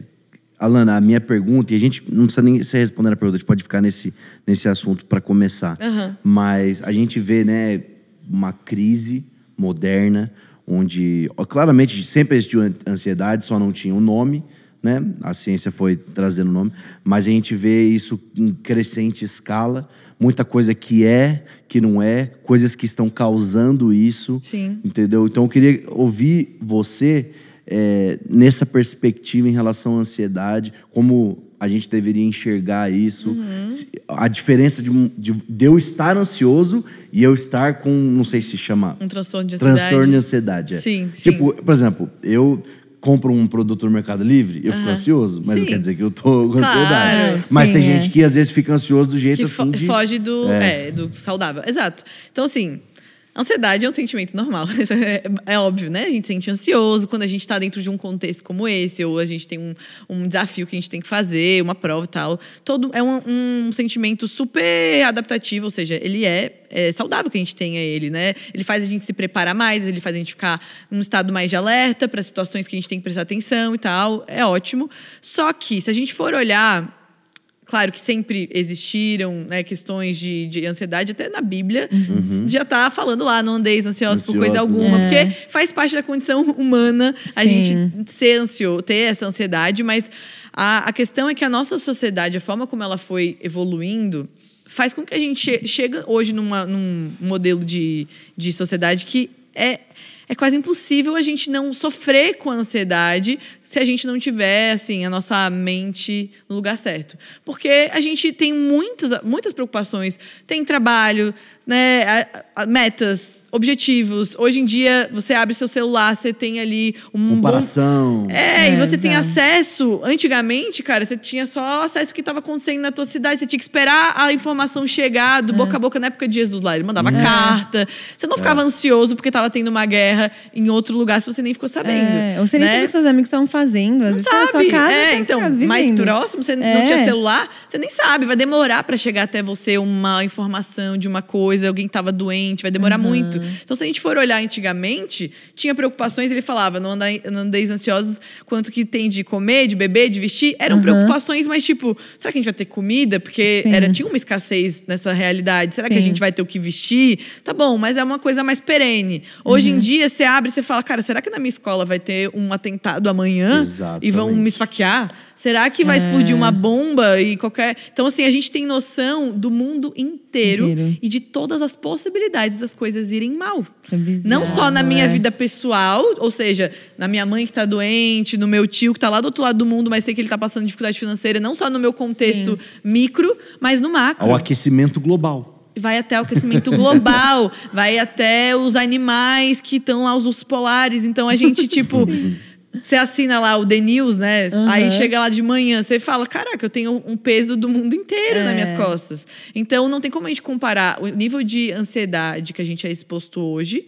Alana, a minha pergunta, e a gente não precisa nem você responder a pergunta, a gente pode ficar nesse, nesse assunto para começar. Aham. Mas a gente vê, né, uma crise moderna, onde ó, claramente sempre existiu an- ansiedade, só não tinha um nome, né? A ciência foi trazendo o nome, mas a gente vê isso em crescente escala, muita coisa que é, que não é, coisas que estão causando isso. Sim. Entendeu? Então eu queria ouvir você é, nessa perspectiva em relação à ansiedade, como a gente deveria enxergar isso, Uhum. a diferença de, de- de eu estar ansioso e eu estar com, não sei se chama Um transtorno de ansiedade. transtorno de ansiedade. é. Sim, sim. Tipo, por exemplo, eu compro um produto no Mercado Livre, eu fico ansioso, mas não quer dizer que eu tô com Claro, ansiedade. Mas sim, tem é. gente que às vezes fica ansioso do jeito que fo- assim de... foge do, é, do saudável. Exato. Então, assim, ansiedade é um sentimento normal. É, é óbvio, né? A gente se sente ansioso quando a gente está dentro de um contexto como esse, ou a gente tem um, um desafio que a gente tem que fazer, uma prova e tal. Todo, é um, um sentimento super adaptativo, ou seja, ele é, é saudável que a gente tenha ele, né? Ele faz a gente se preparar mais, ele faz a gente ficar num estado mais de alerta para situações que a gente tem que prestar atenção e tal. É ótimo. Só que, se a gente for olhar Claro que sempre existiram né, questões de, de ansiedade, até na Bíblia já está falando lá, não andeis ansiosos por coisa Ansiosos, alguma, é. porque faz parte da condição humana a Sim. gente ser ansioso, ter essa ansiedade, mas a, a questão é que a nossa sociedade, a forma como ela foi evoluindo, faz com que a gente che chega hoje numa, num modelo de, de sociedade que é é quase impossível a gente não sofrer com a ansiedade se a gente não tiver assim a nossa mente no lugar certo. Porque a gente tem muitos, muitas preocupações, tem trabalho, né, metas, objetivos. Hoje em dia você abre seu celular, você tem ali um bom- Comparação. é, É, e você tem exato. acesso. Antigamente, cara, você tinha só acesso ao que estava acontecendo na tua cidade. Você tinha que esperar a informação chegar do boca a boca na época de Jesus lá. Ele mandava carta. Você não ficava ansioso porque estava tendo uma guerra em outro lugar se você nem ficou sabendo. É, ou você nem né? sabe o que seus amigos estão fazendo. Às Não vezes tá na sabe. sua casa, é, tá então, casa, mais próximo, você não É. tinha celular, você nem sabe. Vai demorar para chegar até você uma informação de uma coisa, alguém estava doente, vai demorar muito. Então, se a gente for olhar antigamente, tinha preocupações, ele falava, não, andai, não andeis ansiosos quanto que tem de comer, de beber, de vestir. Eram preocupações, mas tipo, será que a gente vai ter comida? Porque Sim. era, tinha uma escassez nessa realidade. Será que a Sim. gente vai ter o que vestir? Tá bom, mas é uma coisa mais perene. Hoje Uhum. em dia, você abre e você fala, cara, será que na minha escola vai ter um atentado amanhã? E vão Exatamente. me esfaquear? Será que vai É. explodir uma bomba e qualquer. Então, assim, a gente tem noção do mundo inteiro, Inteiro. e de todas as possibilidades das coisas irem mal. É. Não só na minha vida pessoal, ou seja, na minha mãe que tá doente, no meu tio que tá lá do outro lado do mundo, mas sei que ele tá passando dificuldade financeira, não só no meu contexto micro, mas no macro Ao aquecimento global. vai até o aquecimento global, vai até os animais que estão lá, os ursos polares. Então a gente, tipo. Você assina lá o The News, né? Aí chega lá de manhã, você fala: Caraca, eu tenho um peso do mundo inteiro nas É. minhas costas. Então não tem como a gente comparar o nível de ansiedade que a gente é exposto hoje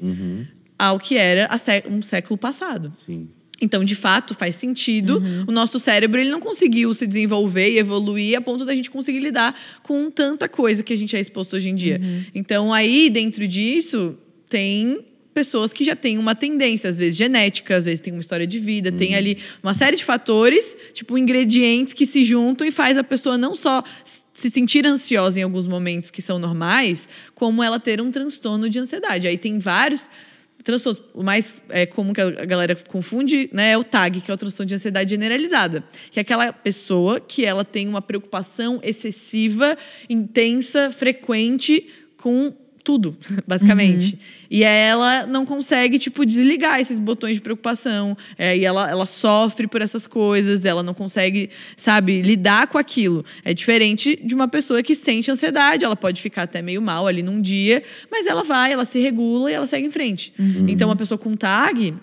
ao que era um século passado. Sim. Então, de fato, faz sentido. O nosso cérebro ele não conseguiu se desenvolver e evoluir a ponto da gente conseguir lidar com tanta coisa que a gente é exposto hoje em dia. Então, aí, dentro disso, tem pessoas que já têm uma tendência, às vezes genética, às vezes tem uma história de vida, tem ali uma série de fatores, tipo ingredientes que se juntam e faz a pessoa não só se sentir ansiosa em alguns momentos que são normais, como ela ter um transtorno de ansiedade. Aí tem vários transtornos. O mais é, comum que a galera confunde né, é o TAG, que é o transtorno de ansiedade generalizada. Que é aquela pessoa que ela tem uma preocupação excessiva, intensa, frequente com tudo, basicamente. E ela não consegue, tipo, desligar esses botões de preocupação. É, e ela, ela sofre por essas coisas, ela não consegue, sabe, lidar com aquilo. É diferente de uma pessoa que sente ansiedade, ela pode ficar até meio mal ali num dia, mas ela vai, ela se regula e ela segue em frente. Então, uma pessoa com TAG,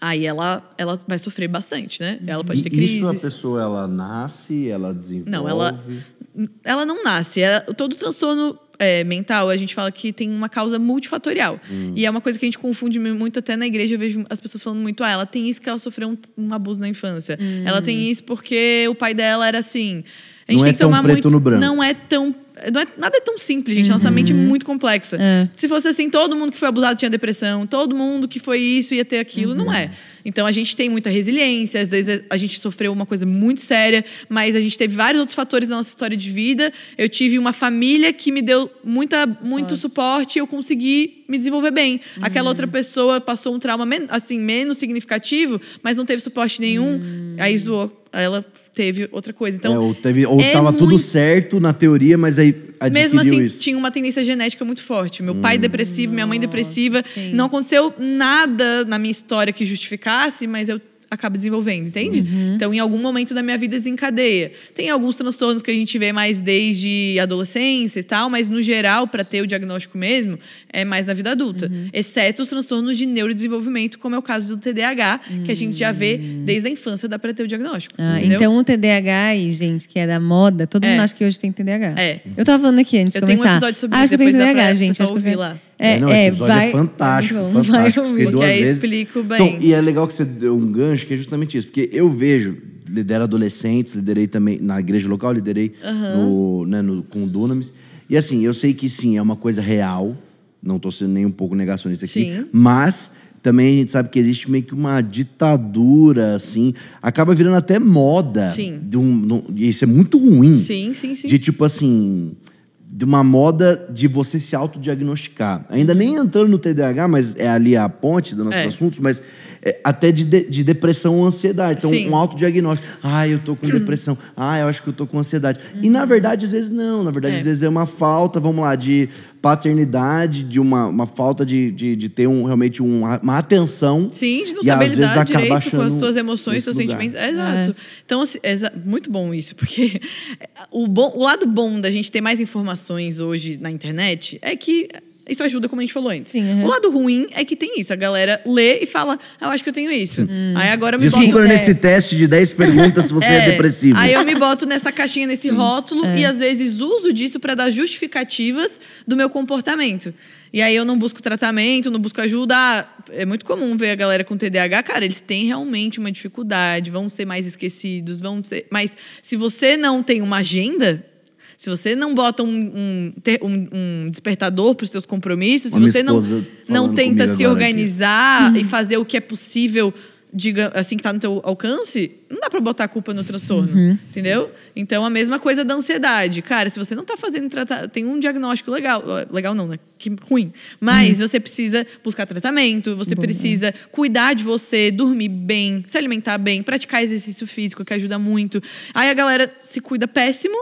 aí ela, ela vai sofrer bastante, né? Ela pode E ter crises. Isso a pessoa, ela nasce, ela desenvolve. Não, ela, ela não nasce. Ela- todo transtorno é, mental, a gente fala que tem uma causa multifatorial. E é uma coisa que a gente confunde muito até na igreja. Eu vejo as pessoas falando muito, ah, ela tem isso que ela sofreu um, um abuso na infância. Ela tem isso porque o pai dela era assim. A gente Não tem é que tomar muito. Não é tão. Não é, nada é tão simples, gente. Nossa mente é muito complexa. Se fosse assim, todo mundo que foi abusado tinha depressão, todo mundo que foi isso ia ter aquilo. Não é. Então a gente tem muita resiliência, às vezes a gente sofreu uma coisa muito séria, mas a gente teve vários outros fatores na nossa história de vida. Eu tive uma família que me deu muita, muito suporte e eu consegui me desenvolver bem. Aquela outra pessoa passou um trauma assim, menos significativo, mas não teve suporte nenhum, aí zoou. Ela teve outra coisa. Então, É, ou teve, ou é tava tudo muito- certo na teoria, mas aí adquiriu mesmo assim, isso. tinha uma tendência genética muito forte. Meu pai depressivo, minha mãe depressiva. sim. Não aconteceu nada na minha história que justificasse, mas eu acabo desenvolvendo, entende? Então, em algum momento da minha vida desencadeia. Tem alguns transtornos que a gente vê mais desde adolescência e tal, mas no geral, para ter o diagnóstico mesmo, é mais na vida adulta. Exceto os transtornos de neurodesenvolvimento, como é o caso do TDAH, que a gente já vê desde a infância, dá para ter o diagnóstico. Ah, então o TDAH aí, gente, que é da moda, todo É. mundo acha que hoje tem TDAH. É. Eu tava falando aqui antes de Eu tenho um começar. episódio sobre Ah, isso, acho que eu pra TDAH, gente. Acho que eu tenho- lá. É, não, esse episódio vai- é fantástico, Muito bom, vai fantástico. Fiquei duas Que vezes. explico bem. Então, e é legal que você deu um gancho, que é justamente isso. Porque eu vejo, lidero adolescentes, liderei também na igreja local, liderei no, né, no- com o Dunamis. E assim, eu sei que sim, é uma coisa real. Não estou sendo nem um pouco negacionista aqui. Sim. Mas também a gente sabe que existe meio que uma ditadura, assim. Acaba virando até moda. Sim. De um, num- e isso é muito ruim. Sim, sim, sim. De tipo assim. De uma moda de você se autodiagnosticar. Ainda nem entrando no TDAH, mas é ali a ponte dos nossos É. assuntos, mas é, até de, de, de depressão ou ansiedade. Então, Sim. um autodiagnóstico. Ah, eu tô com depressão. Ah, eu acho que eu tô com ansiedade. E na verdade, às vezes não. Na verdade, É. às vezes é uma falta, vamos lá, de paternidade, de uma, uma falta de, de, de ter um, realmente um, uma atenção. Sim, de não E saber às vezes lidar acaba direito com as suas emoções, seus lugar. sentimentos. É, exato. Então, assim, é muito bom isso, porque o, bom, o lado bom da gente ter mais informações hoje na internet é que isso ajuda, como a gente falou antes. Sim, uhum. O lado ruim é que tem isso. A galera lê e fala, ah, eu acho que eu tenho isso. Aí agora eu me Desculpa boto... nesse teste de 10 perguntas se você é, depressivo. Aí eu me boto nessa caixinha, nesse rótulo, e às vezes uso disso para dar justificativas do meu comportamento. E aí eu não busco tratamento, não busco ajuda. Ah, é muito comum ver a galera com TDAH, cara, eles têm realmente uma dificuldade, vão ser mais esquecidos, vão ser. Mas se você não tem uma agenda. Se você não bota um, um, um- um despertador para os seus compromissos, se você não, não tenta se agora aqui. organizar e fazer o que é possível, diga, assim que está no teu alcance, não dá para botar a culpa no transtorno, entendeu? Então a mesma coisa da ansiedade, cara, se você não está fazendo tratar, tem um diagnóstico legal, legal não, né? Que ruim. Mas você precisa buscar tratamento, você precisa cuidar de você, dormir bem, se alimentar bem, praticar exercício físico que ajuda muito. Aí a galera se cuida péssimo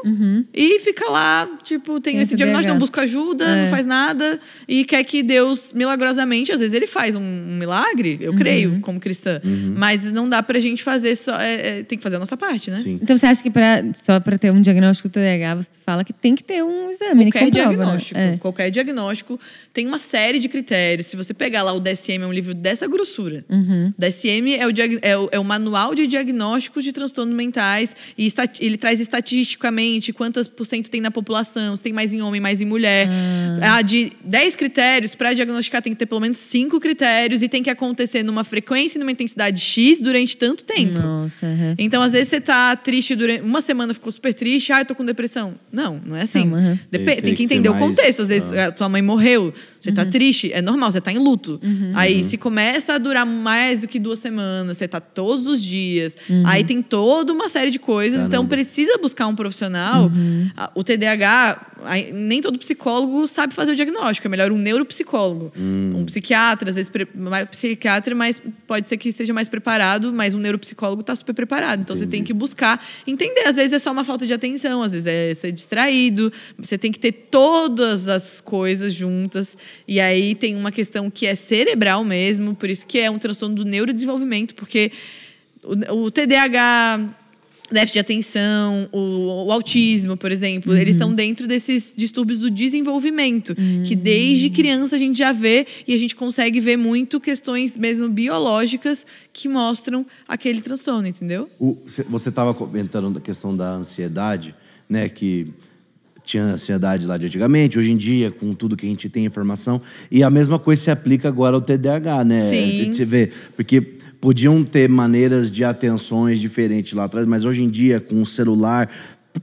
e fica lá, tipo, tem Tem esse esse diagnóstico, DH. não busca ajuda, É. não faz nada e quer que Deus milagrosamente, às vezes ele faz um, um milagre, eu creio, como cristã, mas não dá pra gente fazer só, é- é, tem que fazer a nossa parte, né? Sim. Então você acha que pra, só para ter um diagnóstico do TDAH, você fala que tem que ter um exame né, que Qualquer comprova, diagnóstico, né? É. qualquer diagnóstico tem uma série de critérios. Se você pegar lá o DSM, é um livro dessa grossura. Uhum. O DSM é o, é, o, é o manual de diagnósticos de transtornos mentais e ele traz estatisticamente quantas por cento tem na população, se tem mais em homem, mais em mulher. Ah, de 10 critérios, para diagnosticar tem que ter pelo menos 5 critérios e tem que acontecer numa frequência e numa intensidade X durante tanto tempo. Nossa, uhum. Então, às vezes, você tá triste durante. Uma semana ficou super triste, ah, eu tô com depressão. Não, não é assim. Não, uhum. Depe- Tem- tem, que entender o mais- contexto. Às vezes, a sua mãe morreu, você tá triste, é normal, você tá em luto. Aí, se começa a durar mais do que duas semanas, você tá todos os dias, aí tem toda uma série de coisas, então precisa buscar um profissional. Ah, O TDAH, nem todo psicólogo sabe fazer o diagnóstico, é melhor um neuropsicólogo. Um psiquiatra, às vezes, mais psiquiatra, mas pode ser que esteja mais preparado, mas um neuropsicólogo tá super preparado. Então, você tem que buscar entender. Às vezes é só uma falta de atenção, às vezes é ser distraído. Você tem que ter todas as coisas juntas. E aí tem uma questão que é cerebral mesmo, por isso que é um transtorno do neurodesenvolvimento, porque o, o TDAH déficit de atenção, o, o autismo, por exemplo, eles estão dentro desses distúrbios do desenvolvimento, que desde criança a gente já vê e a gente consegue ver muito questões mesmo biológicas que mostram aquele transtorno, entendeu? O- cê- você estava comentando da questão da ansiedade, né? Que tinha ansiedade lá de antigamente, hoje em dia, com tudo que a gente tem informação. E a mesma coisa se aplica agora ao TDAH, né? Sim. Você vê, porque podiam ter maneiras de atenções diferentes lá atrás, mas hoje em dia, com o celular.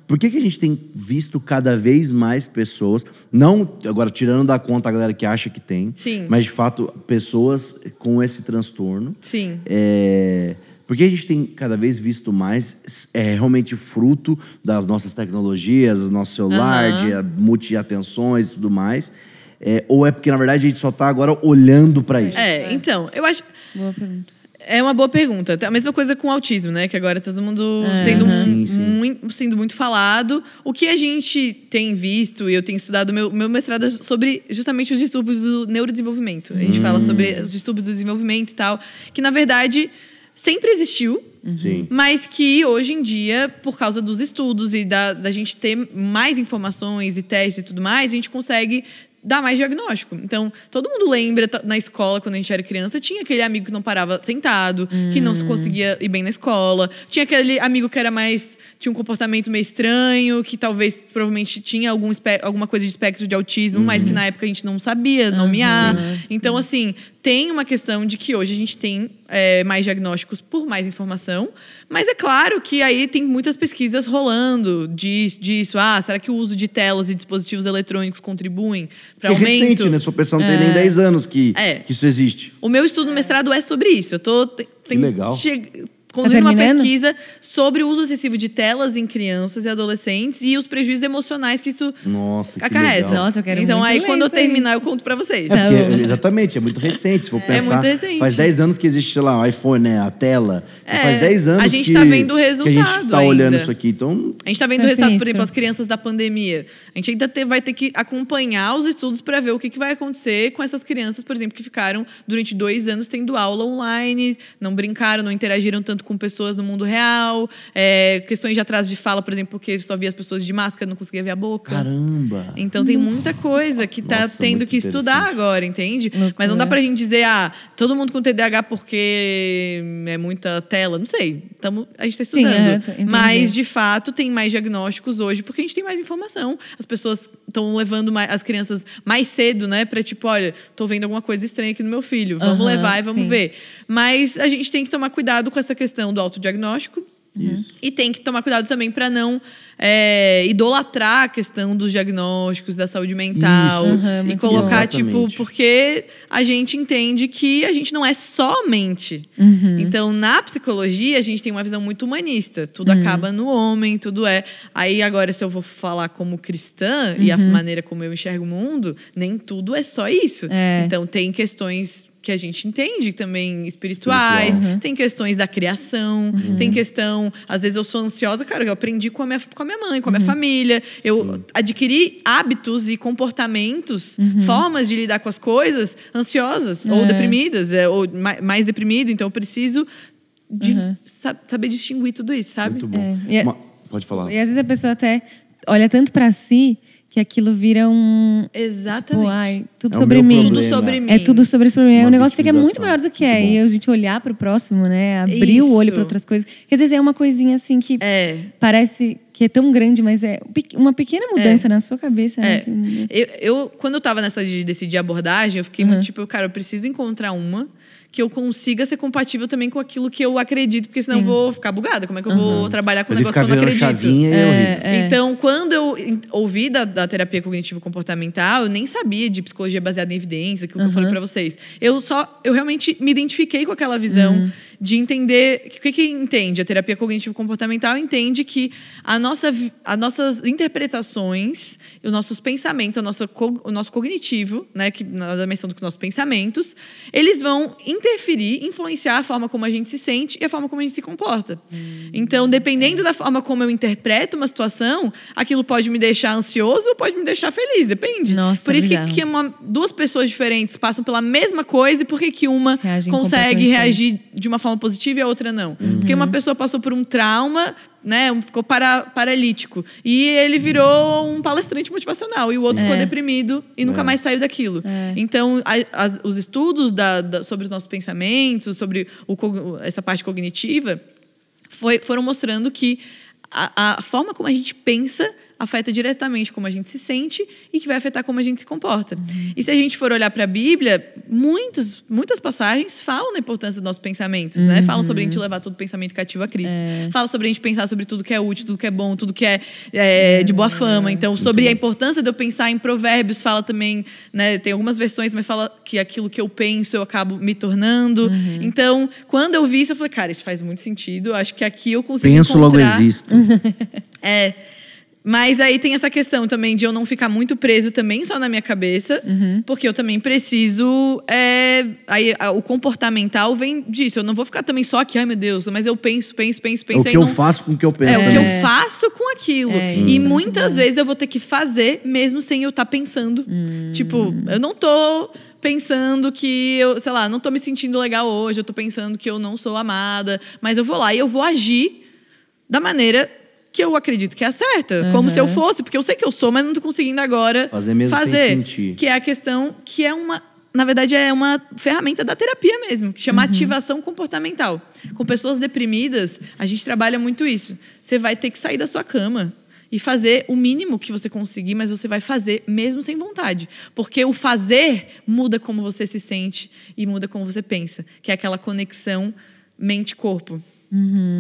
Por que, que a gente tem visto cada vez mais pessoas, não agora tirando da conta a galera que acha que tem, Sim. mas de fato pessoas com esse transtorno, Sim. é, porque a gente tem cada vez visto mais é, realmente fruto das nossas tecnologias, do nosso celular, Aham. de a- multi-atenções e tudo mais. É, ou é porque, na verdade, a gente só tá agora olhando para isso? É, então, eu acho. Boa pergunta. É uma boa pergunta. A mesma coisa com o autismo, né? Que agora todo mundo tendo um- Sim, sim. mui- sendo muito falado. O que a gente tem visto, e eu tenho estudado, meu, meu mestrado é sobre justamente os distúrbios do neurodesenvolvimento. A gente fala sobre os distúrbios do desenvolvimento e tal. Que, na verdade, sempre existiu. Sim. Mas que hoje em dia, por causa dos estudos e da, da gente ter mais informações e testes e tudo mais, a gente consegue dar mais diagnóstico. Então, todo mundo lembra na escola, quando a gente era criança, tinha aquele amigo que não parava sentado, que não conseguia ir bem na escola. Tinha aquele amigo que era mais. tinha um comportamento meio estranho, que talvez provavelmente tinha algum, alguma coisa de espectro de autismo, mas que na época a gente não sabia nomear. Então, assim, tem uma questão de que hoje a gente tem é, mais diagnósticos por mais informação, mas é claro que aí tem muitas pesquisas rolando disso, disso. Ah, será que o uso de telas e dispositivos eletrônicos contribuem para É aumento? recente, né? Sua pessoa não tem nem 10 anos que, É. que isso existe. O meu estudo no mestrado é sobre isso. Eu tô te- tem- legal. che- conduzindo uma terminando? pesquisa sobre o uso excessivo de telas em crianças e adolescentes e os prejuízos emocionais que isso Nossa, que acarreta. legal. Nossa, eu quero Então muito aí ler quando eu isso aí. terminar eu conto para vocês. É porque, Tá exatamente, é muito recente. Se for pensar, muito recente. faz 10 anos que existe, sei lá, o iPhone, né? A tela. É, faz 10 anos a gente que, tá vendo o que a gente resultado tá olhando ainda. isso aqui. Então, A gente está vendo Isso o é resultado, por sinistro. exemplo, as crianças da pandemia. A gente ainda vai ter que acompanhar os estudos para ver o que, que vai acontecer com essas crianças, por exemplo, que ficaram durante dois anos tendo aula online, não brincaram, não interagiram tanto com pessoas no mundo real. é, questões de atraso de fala, por exemplo, porque só via as pessoas de máscara, não conseguia ver a boca. caramba. Então tem muita coisa que tá Nossa, tendo que estudar agora, entende? Loucura. Mas não dá pra gente dizer, ah, todo mundo com TDAH porque é muita tela. Não sei. Tamo, a gente tá Sim, estudando. é, tô- entendi. Mas, de fato, tem mais diagnósticos hoje porque a gente tem mais informação. As pessoas estão levando mais- as crianças mais cedo, né? Pra tipo, olha, tô vendo alguma coisa estranha aqui no meu filho. Vamos levar e vamos sim. ver. Mas a gente tem que tomar cuidado com essa questão do autodiagnóstico. Isso. E tem que tomar cuidado também para não é, idolatrar a questão dos diagnósticos da saúde mental Isso. Aham, e colocar bom. tipo Exatamente. porque a gente entende que a gente não é somente. Então na psicologia a gente tem uma visão muito humanista. Tudo acaba no homem, tudo é. Aí agora se eu vou falar como cristã e a maneira como eu enxergo o mundo, nem tudo é só isso. É. Então tem questões que a gente entende também espirituais, Espiritual. tem questões da criação, tem questão. Às vezes eu sou ansiosa, cara, eu aprendi com a minha, com a minha mãe, com a minha família. Eu adquiri hábitos e comportamentos, formas de lidar com as coisas ansiosas ou É. deprimidas, é, ou mai- mais deprimido. Então eu preciso de Uhum. sa- saber distinguir tudo isso, sabe? Muito bom. É, e é- Uma- Pode falar. E às vezes a pessoa até olha tanto pra si que aquilo vira um. Exatamente. Tipo, ai, tudo É o sobre mim. Tudo problema. sobre mim. É tudo sobre esse problema. Uma o negócio fica muito maior do que é. Bom. E a gente olhar pro próximo, né? Abrir o olho Isso. pra outras coisas. Que às vezes é uma coisinha assim que É. parece que é tão grande, mas é uma pequena mudança na sua cabeça, né? É. Eu, eu- quando eu tava nessa de decidir a abordagem, eu fiquei muito tipo, cara, eu preciso encontrar uma que eu consiga ser compatível também com aquilo que eu acredito, porque senão eu vou ficar bugada. Como é que eu vou trabalhar com um negócio que eu não acredito? chavinha é, horrível. Então, quando eu ouvi da, da terapia cognitivo-comportamental, eu nem sabia de psicologia baseada em evidência, aquilo que eu falei pra vocês. Eu só, eu realmente me identifiquei com aquela visão de entender. O que, que entende? A terapia cognitivo-comportamental entende que a nossa, as nossas interpretações, os nossos pensamentos, a nossa, o nosso cognitivo, né, que na dimensão dos nossos pensamentos, eles vão interferir, influenciar a forma como a gente se sente e a forma como a gente se comporta. Então, dependendo da forma como eu interpreto uma situação, aquilo pode me deixar ansioso ou pode me deixar feliz, depende. Nossa, Por isso que, que uma- duas pessoas diferentes passam pela mesma coisa e por que que uma Reagem consegue reagir de uma forma forma positiva e a outra não. Porque uma pessoa passou por um trauma, né, um- ficou para, paralítico, e ele virou um palestrante motivacional, e o outro ficou deprimido e nunca mais saiu daquilo. Então, a- as- os estudos da- da- sobre os nossos pensamentos, sobre o essa parte cognitiva, foi- foram mostrando que a, a forma como a gente pensa afeta diretamente como a gente se sente e que vai afetar como a gente se comporta. E se a gente for olhar para a Bíblia, muitos, muitas passagens falam da importância dos nossos pensamentos, né? Falam sobre a gente levar todo pensamento cativo a Cristo. Fala sobre a gente pensar sobre tudo que é útil, tudo que é bom, tudo que é, é, de boa fama. Então, sobre a importância de eu pensar em provérbios, fala também, né? Tem algumas versões, mas fala que aquilo que eu penso eu acabo me tornando. Então, quando eu vi isso, eu falei, cara, isso faz muito sentido. Acho que aqui eu consigo Penso, logo encontrar... existo. É. Mas aí tem essa questão também de eu não ficar muito preso também só na minha cabeça, porque eu também preciso. é, aí a- o comportamental vem disso. Eu não vou ficar também só aqui, ai meu Deus, mas eu penso, penso, penso, É penso. o aí que eu não- faço com o que eu penso é, o que eu faço com aquilo. É, e é muitas bom. vezes eu vou ter que fazer mesmo sem eu estar pensando. Tipo, eu não tô pensando que eu, sei lá, não tô me sentindo legal hoje, eu tô pensando que eu não sou amada, mas eu vou lá e eu vou agir da maneira que eu acredito que é a certa, como se eu fosse, porque eu sei que eu sou, mas não tô conseguindo agora Fazer mesmo sem fazer, sentir. Que é a questão que é uma na verdade, é uma ferramenta da terapia mesmo, que chama ativação comportamental. Com pessoas deprimidas, a gente trabalha muito isso. Você vai ter que sair da sua cama e fazer o mínimo que você conseguir, mas você vai fazer mesmo sem vontade. Porque o fazer muda como você se sente e muda como você pensa, que é aquela conexão mente-corpo.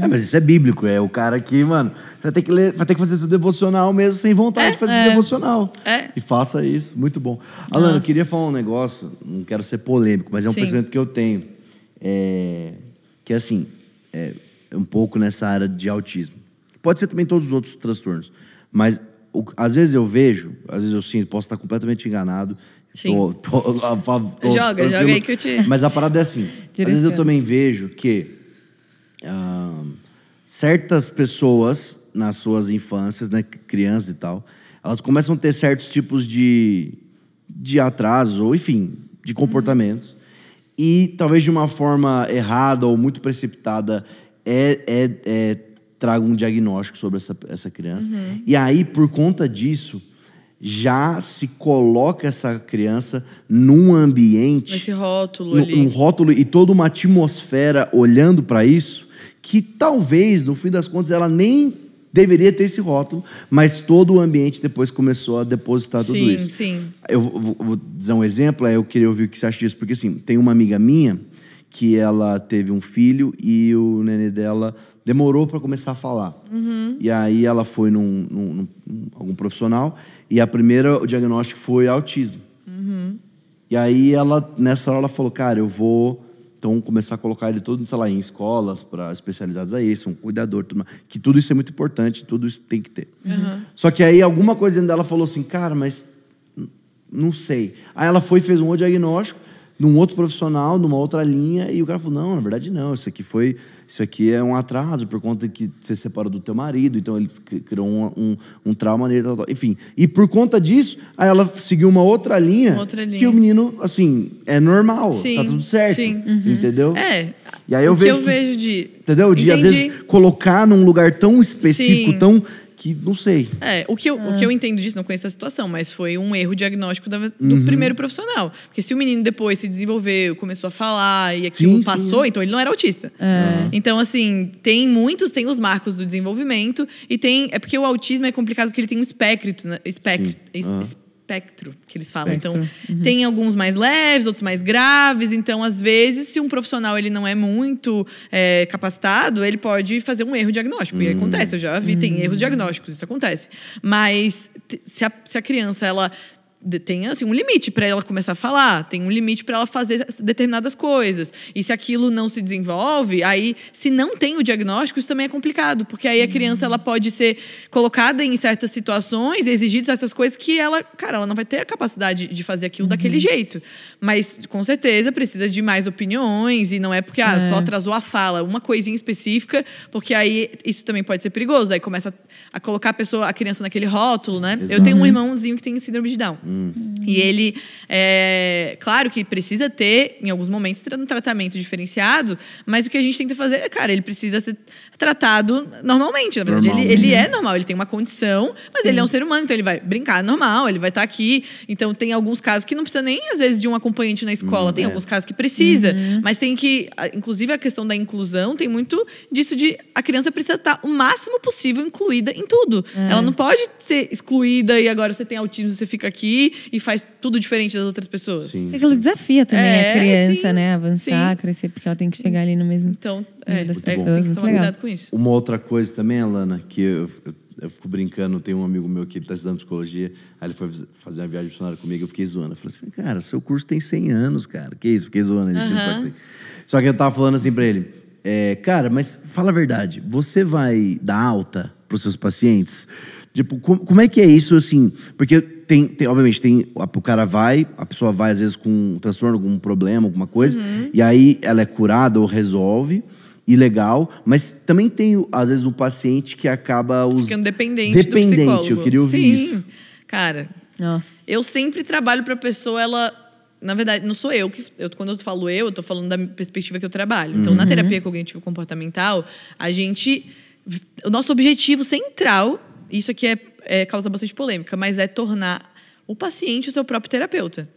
É, mas isso é bíblico. É o cara que, mano, vai ter que, ler, vai ter que fazer seu devocional mesmo sem vontade de fazer seu devocional. É. E faça isso. Muito bom. Alana, eu queria falar um negócio, não quero ser polêmico, mas é um Sim. pensamento que eu tenho. É, que é assim, é um pouco nessa área de autismo. Pode ser também todos os outros transtornos. Mas o- às vezes eu vejo, às vezes eu sinto, posso estar completamente enganado. Sim. Tô- tô- tô- Joga, joga aí que eu te- Mas a parada é assim. Às vezes eu também vejo que certas pessoas nas suas infâncias, né, crianças e tal, elas começam a ter certos tipos de, de atrasos, ou enfim, de comportamentos. E talvez de uma forma errada ou muito precipitada é, é, é, traga um diagnóstico sobre essa, essa criança. E aí, por conta disso, já se coloca essa criança num ambiente Esse rótulo ali. um rótulo e toda uma atmosfera olhando para isso, que talvez, no fim das contas, ela nem deveria ter esse rótulo, mas todo o ambiente depois começou a depositar tudo Sim, isso. sim. Eu vou, dizer um exemplo, aí eu queria ouvir o que você acha disso, porque assim, tem uma amiga minha que ela teve um filho e o nenê dela demorou para começar a falar. E aí ela foi num, num- num- algum profissional e a primeira o diagnóstico foi autismo. E aí ela, nessa hora, ela falou, cara, eu vou então começar a colocar ele todo, sei lá, em escolas para especializadas a isso, um cuidador, tudo que tudo isso é muito importante, tudo isso tem que ter. Só que aí alguma coisa dentro dela falou assim, cara, mas não sei. Aí ela foi e fez um outro diagnóstico num outro profissional, numa outra linha, e o cara falou: "Não, na verdade não, isso aqui foi, isso aqui é um atraso por conta que você separou do teu marido, então ele criou um, um, um trauma nele, tal, tal. enfim. E por conta disso, aí ela seguiu uma outra linha, Outra linha. que o menino, assim, é normal, Sim, tá tudo certo, sim. entendeu? É. E aí eu o vejo que eu que- vejo de. Entendeu? De às Entendi. vezes colocar num lugar tão específico, Sim. tão que não sei. É, o que, eu, o que eu entendo disso, não conheço a situação, mas foi um erro diagnóstico da- do Uhum. primeiro profissional. Porque se o menino depois se desenvolveu, começou a falar e aquilo Sim, sim. passou, então ele não era autista. Então, assim, tem muitos, tem os marcos do desenvolvimento e tem. É porque o autismo é complicado porque ele tem um espectro, né? espectro, Sim. es- Ah. Espectro que eles falam. Espectro. Então, tem alguns mais leves, outros mais graves. Então, às vezes, se um profissional ele não é muito é, capacitado, ele pode fazer um erro diagnóstico. E acontece, eu já vi, tem erros diagnósticos, isso acontece. Mas se a, se a criança, ela tem assim, um limite para ela começar a falar, tem um limite para ela fazer determinadas coisas. E se aquilo não se desenvolve, aí se não tem o diagnóstico, isso também é complicado, porque aí a criança ela pode ser colocada em certas situações, exigir certas coisas que ela, cara, ela não vai ter a capacidade de fazer aquilo daquele jeito. Mas com certeza precisa de mais opiniões e não é porque ah, só atrasou a fala, uma coisinha específica, porque aí isso também pode ser perigoso. Aí começa a colocar a pessoa, a criança naquele rótulo, né? Eu tenho um irmãozinho que tem síndrome de Down. E ele, é, claro que precisa ter, em alguns momentos, um tratamento diferenciado, mas o que a gente tenta fazer é, cara, ele precisa ser tratado normalmente. Na verdade, ele, Normalmente. ele é normal, ele tem uma condição, mas ele é um ser humano, então ele vai brincar normal, ele vai estar aqui. Então, tem alguns casos que não precisa nem, às vezes, de um acompanhante na escola. tem é. alguns casos que precisa, mas tem que, inclusive, a questão da inclusão tem muito disso de a criança precisa estar o máximo possível incluída em tudo. Ela não pode ser excluída e agora você tem autismo, você fica aqui e faz tudo diferente das outras pessoas. Sim. Aquilo desafia também É, a criança, sim, né? Avançar, sim. crescer, porque ela tem que chegar ali no mesmo. Então, é, das é, pessoas, tem que muito tomar legal. cuidado com isso. Uma outra coisa também, Alana, que eu, eu, eu fico brincando, tem um amigo meu que ele está estudando psicologia, aí ele foi fazer uma viagem missionária comigo, eu fiquei zoando. Eu falei assim, cara, seu curso tem 100 anos, cara. Que isso? Fiquei zoando ele. assim, só, que tem- só que eu tava falando assim pra ele, é, cara, mas fala a verdade, você vai dar alta pros seus pacientes? Tipo, como, como é que é isso, assim? Porque tem, tem- obviamente, tem, o cara vai, a pessoa vai às vezes com um transtorno, algum problema, alguma coisa, Uhum. e aí ela é curada ou resolve, e legal, mas também tem, às vezes, um paciente que acaba os Ficando dependente, dependente. do psicólogo. Eu queria ouvir Sim. isso. Cara, Nossa. eu sempre trabalho pra pessoa, ela. Na verdade, não sou eu que. Eu, quando eu falo eu, eu tô falando da perspectiva que eu trabalho. Então, na terapia cognitivo-comportamental, a gente. O nosso objetivo central, isso aqui é, é causa bastante polêmica, mas é tornar o paciente o seu próprio terapeuta.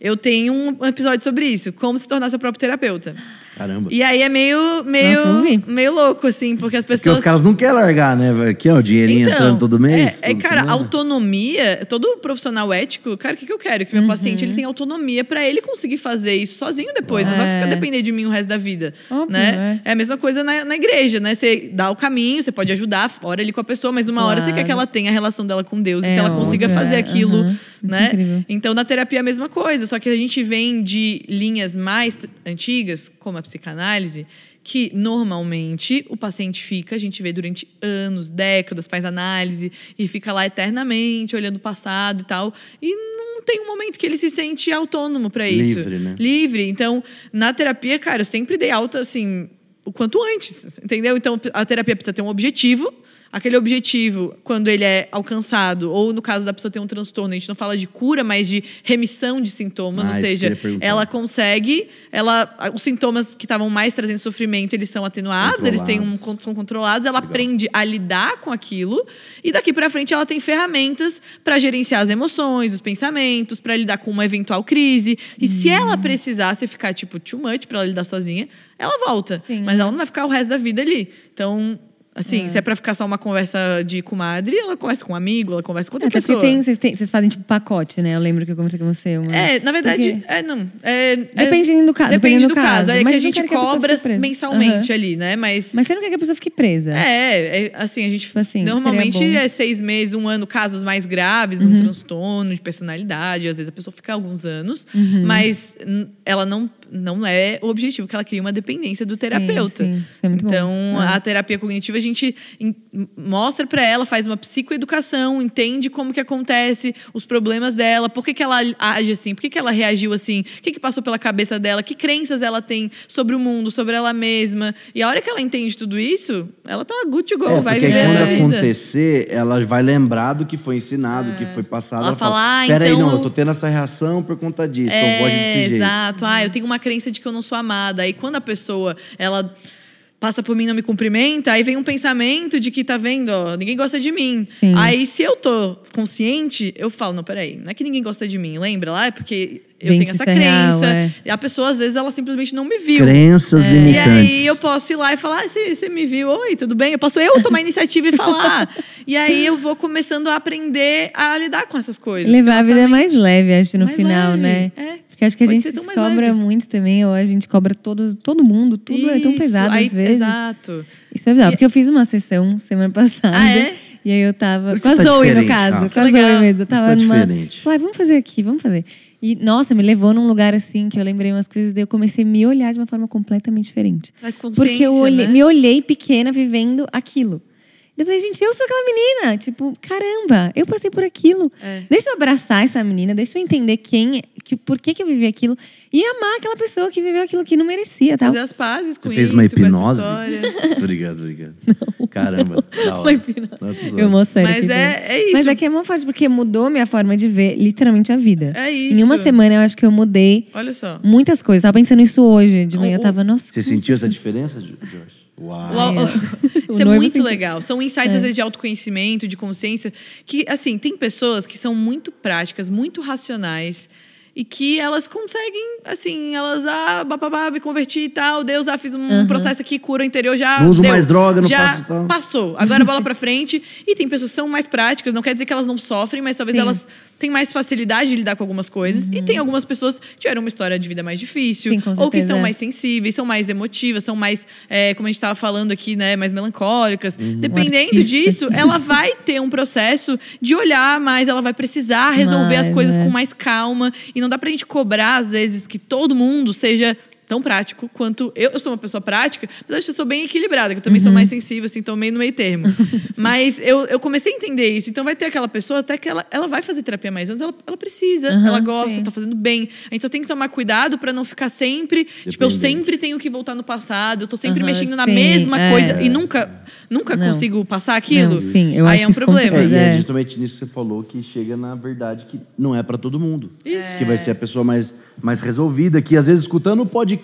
Eu tenho um episódio sobre isso, como se tornar seu próprio terapeuta. Caramba. E aí é meio, meio, Nossa, meio louco, assim, porque as Porque pessoas. os caras não querem largar, né? Aqui, ó, o dinheirinho entrando todo mês. É, é, cara, semana. autonomia, todo profissional ético, cara, o que, que eu quero? Que meu Uhum. paciente ele tenha autonomia pra ele conseguir fazer isso sozinho depois. Não vai ficar É. depender de mim o resto da vida. Óbvio, né? É. a mesma coisa na, na igreja, né? Você dá o caminho, você pode ajudar, ora ali com a pessoa, mas uma hora você Claro. quer que ela tenha a relação dela com Deus e É que ela consiga óbvio, fazer é. aquilo. Muito né? Então, na terapia é a mesma coisa, só que a gente vem de linhas mais antigas, como a psicanálise, que normalmente o paciente fica, a gente vê durante anos, décadas, faz análise e fica lá eternamente olhando o passado e tal, e não tem um momento que ele se sente autônomo para isso. Livre, né? Livre. Então, na terapia, cara, eu sempre dei alta assim, o quanto antes, entendeu? Então, a terapia precisa ter um objetivo. Aquele objetivo, quando ele é alcançado, ou no caso da pessoa ter um transtorno, a gente não fala de cura, mas de remissão de sintomas, Ah, ou seja, ela consegue, ela, os sintomas que estavam mais trazendo sofrimento, eles são atenuados, eles têm um, Controlados. são controlados, ela aprende a lidar com aquilo e daqui pra frente ela tem ferramentas para gerenciar as emoções, os pensamentos, para lidar com uma eventual crise. E se ela precisasse ficar tipo too much para ela lidar sozinha, ela volta, Sim. mas ela não vai ficar o resto da vida ali. Então, assim, se é para ficar só uma conversa de comadre, ela conversa com um amigo, ela conversa com outra Até pessoa. tem, vocês, têm- vocês fazem tipo pacote, né? Eu lembro que eu comentei com você. Uma... É, na verdade, é não. É, é- Depende do caso, Depende do do caso. caso. É que Mas a gente que a pessoa cobra presa. mensalmente Aham. ali, né? Mas. Mas você não quer que a pessoa fique presa. É, é, assim, a gente Tipo assim, normalmente é seis meses, um ano, casos mais graves, Uhum. um transtorno de personalidade, às vezes a pessoa fica alguns anos, Uhum. mas ela não, não é o objetivo, que ela cria uma dependência do terapeuta. sim, isso é muito bom. então, É. a terapia cognitiva a gente mostra pra ela, faz uma psicoeducação, entende como que acontece, os problemas dela, por que, que ela age assim, por que, que ela reagiu assim, o que, que passou pela cabeça dela, que crenças ela tem sobre o mundo, sobre ela mesma. E a hora que ela entende tudo isso, ela tá good to go, É, vai viver a quando tua vida. acontecer, ela vai lembrar do que foi ensinado, do que foi passado. Ela Ela, fala, "Ah, peraí, então não, eu tô tendo essa reação por conta disso, então vou agir desse jeito. Exato. Ah, eu tenho uma crença de que eu não sou amada. Aí quando a pessoa, ela passa por mim e não me cumprimenta, aí vem um pensamento de que tá vendo, ó, ninguém gosta de mim. Sim. Aí se eu tô consciente, eu falo, não, peraí, não é que ninguém gosta de mim, lembra lá? É porque eu Gente, tenho essa é real, crença. é. E a pessoa, às vezes, ela simplesmente não me viu. Crenças E limitantes. aí eu posso ir lá e falar, ah, você, você me viu, oi, tudo bem? Eu posso eu tomar a iniciativa e falar. e aí eu vou começando a aprender a lidar com essas coisas. Levar a vida nossa mais leve, acho, no Mais final, leve, né? é. Porque acho que a Pode gente cobra leve. muito também, ou a gente cobra todo, todo mundo, tudo é tão Isso, pesado aí- às vezes. Exato. Isso é bizarro, porque eu fiz uma sessão semana passada. Ah, é? E aí eu tava. Isso com a tá Zoe, no caso. Rafa. Com a Zoe mesmo. Eu Isso tava tá numa. diferente. Falei, vamos fazer aqui, vamos fazer. E, nossa, me levou num lugar assim que eu lembrei umas coisas, daí eu comecei a me olhar de uma forma completamente diferente. Consciência, Porque eu olhei- né? me olhei pequena vivendo aquilo. Falei, gente, eu sou aquela menina. Tipo, caramba, eu passei por aquilo. É. Deixa eu abraçar essa menina, deixa eu entender quem, que, por que, que eu vivi aquilo. E amar aquela pessoa que viveu aquilo que não merecia, tá? Fazer as pazes com Você fez isso, uma com essa hipnose? obrigado, obrigado. Caramba, da hora. Uma. Não, tô zoando. Eu sério. Mas é- é isso. Mas é que é mó forte, porque mudou minha forma de ver literalmente a vida. É Em isso. uma semana eu acho que eu mudei Olha só. muitas coisas. Tava pensando isso hoje. De manhã eu tava, nossa. Você sentiu essa diferença, Jo- Josh? Uau. Uau. O Isso é muito sentiu. legal. São insights, às vezes, de autoconhecimento, de consciência, que, assim, tem pessoas que são muito práticas, muito racionais. E que elas conseguem, assim, elas, ah, bababá, me converti e tal, Deus, ah, fiz um processo aqui, cura interior, já. Não uso deu, mais droga, não já faço tal. Passou. Agora bola pra frente. E tem pessoas que são mais práticas, não quer dizer que elas não sofrem, mas talvez Sim. elas têm mais facilidade de lidar com algumas coisas. E tem algumas pessoas que tiveram uma história de vida mais difícil, Sim, ou que são é. mais sensíveis, são mais emotivas, são mais, é, como a gente estava falando aqui, né, mais melancólicas. Uhum. Dependendo disso, ela vai ter um processo de olhar mais, ela vai precisar resolver as Mais, coisas é. com mais calma. E não dá pra gente cobrar, às vezes, que todo mundo seja tão prático quanto eu. Eu sou uma pessoa prática, mas acho que eu sou bem equilibrada, que eu também sou Uhum. mais sensível, assim, tô meio no meio termo. mas eu, eu comecei a entender isso. Então vai ter aquela pessoa até que ela, ela vai fazer terapia mais anos, ela, ela precisa, Aham, ela gosta, sim. tá fazendo bem. A gente só tem que tomar cuidado pra não ficar sempre. Tipo, eu sempre tenho que voltar no passado, eu tô sempre Aham, mexendo na sim, mesma é. coisa e nunca, nunca Não. consigo passar aquilo. Não, sim, eu Aí acho é um problema. É, e é É. justamente nisso que você falou que chega na verdade que não é pra todo mundo. Isso. Que vai ser a pessoa mais, mais resolvida, que às vezes escutando o podcast,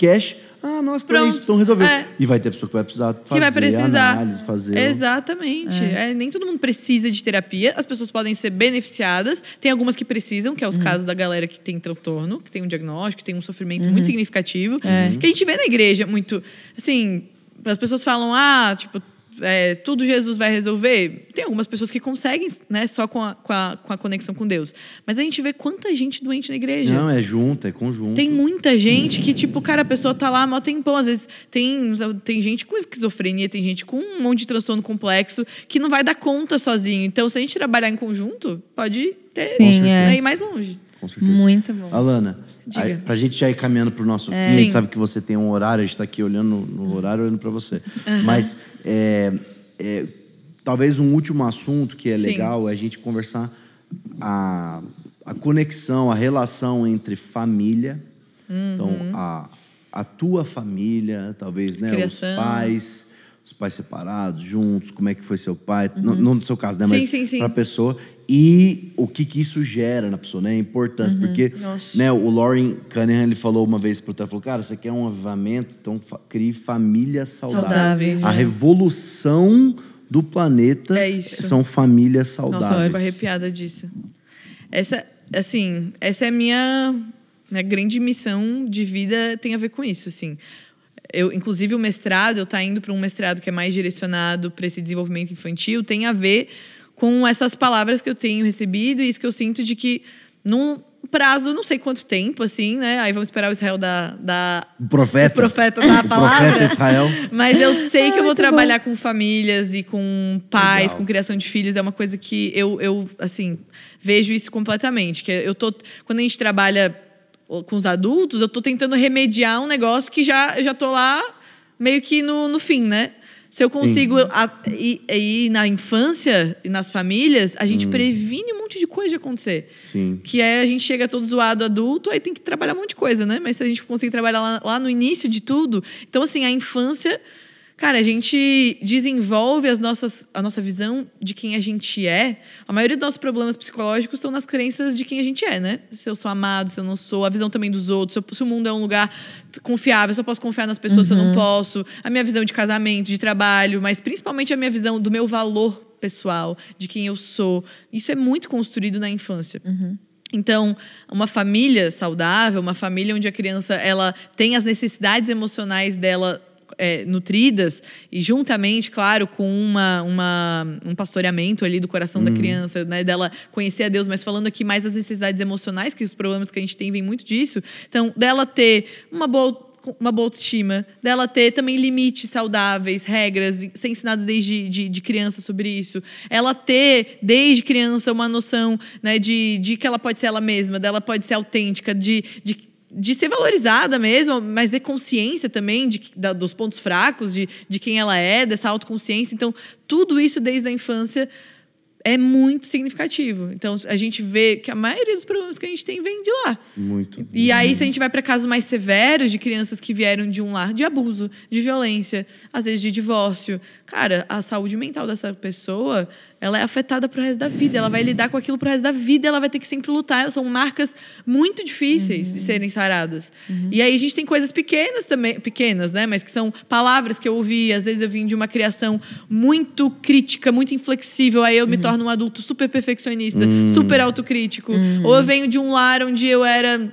ah, nossa, então é Pronto. isso, então resolveu. É. E vai ter pessoa que vai precisar fazer que vai precisar. análise, fazer... Exatamente. É, nem todo mundo precisa de terapia. As pessoas podem ser beneficiadas. Tem algumas que precisam, que é os Uhum. casos da galera que tem transtorno, que tem um diagnóstico, que tem um sofrimento Uhum. muito significativo. É. Que a gente vê na igreja muito. Assim, as pessoas falam, ah, tipo. É, tudo Jesus vai resolver. Tem algumas pessoas que conseguem, né, só com a, com, a, com a conexão com Deus. Mas a gente vê quanta gente doente na igreja. Não, é junto, é conjunto. Tem muita gente que, tipo, cara, a pessoa tá lá há mó tempão. Às vezes tem, tem gente com esquizofrenia, tem gente com um monte de transtorno complexo que não vai dar conta sozinho. Então, se a gente trabalhar em conjunto, pode ter Sim, né, é. ir mais longe. Com certeza. Muito bom. Alana, Diga. aí, pra gente já ir caminhando pro nosso fim, a gente sabe que você tem um horário, a gente tá aqui olhando no, horário, olhando pra você. Mas é, é, talvez um último assunto que é Sim. legal é a gente conversar a, a conexão, a relação entre família, então a, a tua família, talvez, né? Criação. Os pais, os pais separados, juntos, como é que foi seu pai, não, não no seu caso, né? Sim, Mas sim, sim. pra pessoa e o que, que isso gera na pessoa, né? A importância, porque Nossa. né, o Lauren Cunningham ele falou uma vez pro Tara, falou, cara, você quer um avivamento, então crie famílias saudáveis. Saudáveis. A revolução do planeta É isso. são famílias saudáveis. Nossa, eu fico arrepiada disso. Essa, assim, essa é a minha, minha grande missão de vida tem a ver com isso, assim. Eu, inclusive, o mestrado, eu tá indo para um mestrado que é mais direcionado para esse desenvolvimento infantil, tem a ver com essas palavras que eu tenho recebido e isso que eu sinto de que num prazo, não sei quanto tempo, assim, né? Aí vamos esperar o Israel da, da O profeta. o profeta dar a O palavra. profeta Israel. Mas eu sei que eu vou trabalhar com famílias e com pais, Legal. com criação de filhos. É uma coisa que eu, eu assim, vejo isso completamente. Que eu tô, quando a gente trabalha com os adultos, eu tô tentando remediar um negócio que já, já tô lá meio que no, no fim, né? Se eu consigo a, ir, ir na infância e nas famílias, a gente previne um monte de coisa de acontecer. Sim. Que é a gente chega todo zoado adulto, aí tem que trabalhar um monte de coisa, né? Mas se a gente conseguir trabalhar lá, lá no início de tudo. Então, assim, a infância. Cara, a gente desenvolve as nossas, a nossa visão de quem a gente é. A maioria dos nossos problemas psicológicos estão nas crenças de quem a gente é, né? Se eu sou amado, se eu não sou, a visão também dos outros, se, eu- se o mundo é um lugar confiável, se eu posso confiar nas pessoas, se eu não posso, a minha visão de casamento, de trabalho, mas principalmente a minha visão do meu valor pessoal, de quem eu sou. Isso é muito construído na infância. Então, uma família saudável, uma família onde a criança ela tem as necessidades emocionais dela é, nutridas e juntamente, claro, com uma, uma, um pastoreamento ali do coração da criança, né, dela conhecer a Deus, mas falando aqui mais das necessidades emocionais, que os problemas que a gente tem vêm muito disso. Então, dela ter uma boa uma boa autoestima, dela ter também limites saudáveis, regras, ser ensinada desde de, de criança sobre isso. Ela ter, desde criança, uma noção né, de, de que ela pode ser ela mesma, dela pode ser autêntica, de, de de ser valorizada mesmo, mas de consciência também de, da, dos pontos fracos, de, de quem ela é, dessa autoconsciência. Então, tudo isso desde a infância é muito significativo. Então, a gente vê que a maioria dos problemas que a gente tem vem de lá. Muito. E aí, se a gente vai para casos mais severos de crianças que vieram de um lar de abuso, de violência, às vezes de divórcio, cara, a saúde mental dessa pessoa ela é afetada pro resto da vida. Ela vai lidar com aquilo pro resto da vida, ela vai ter que sempre lutar. São marcas muito difíceis uhum. de serem saradas. Uhum. E aí a gente tem coisas pequenas também, pequenas, né? Mas que são palavras que eu ouvi. Às vezes eu vim de uma criação muito crítica, muito inflexível. Aí eu me uhum. torno um adulto super perfeccionista, hum. super autocrítico. Uhum. Ou eu venho de um lar onde eu era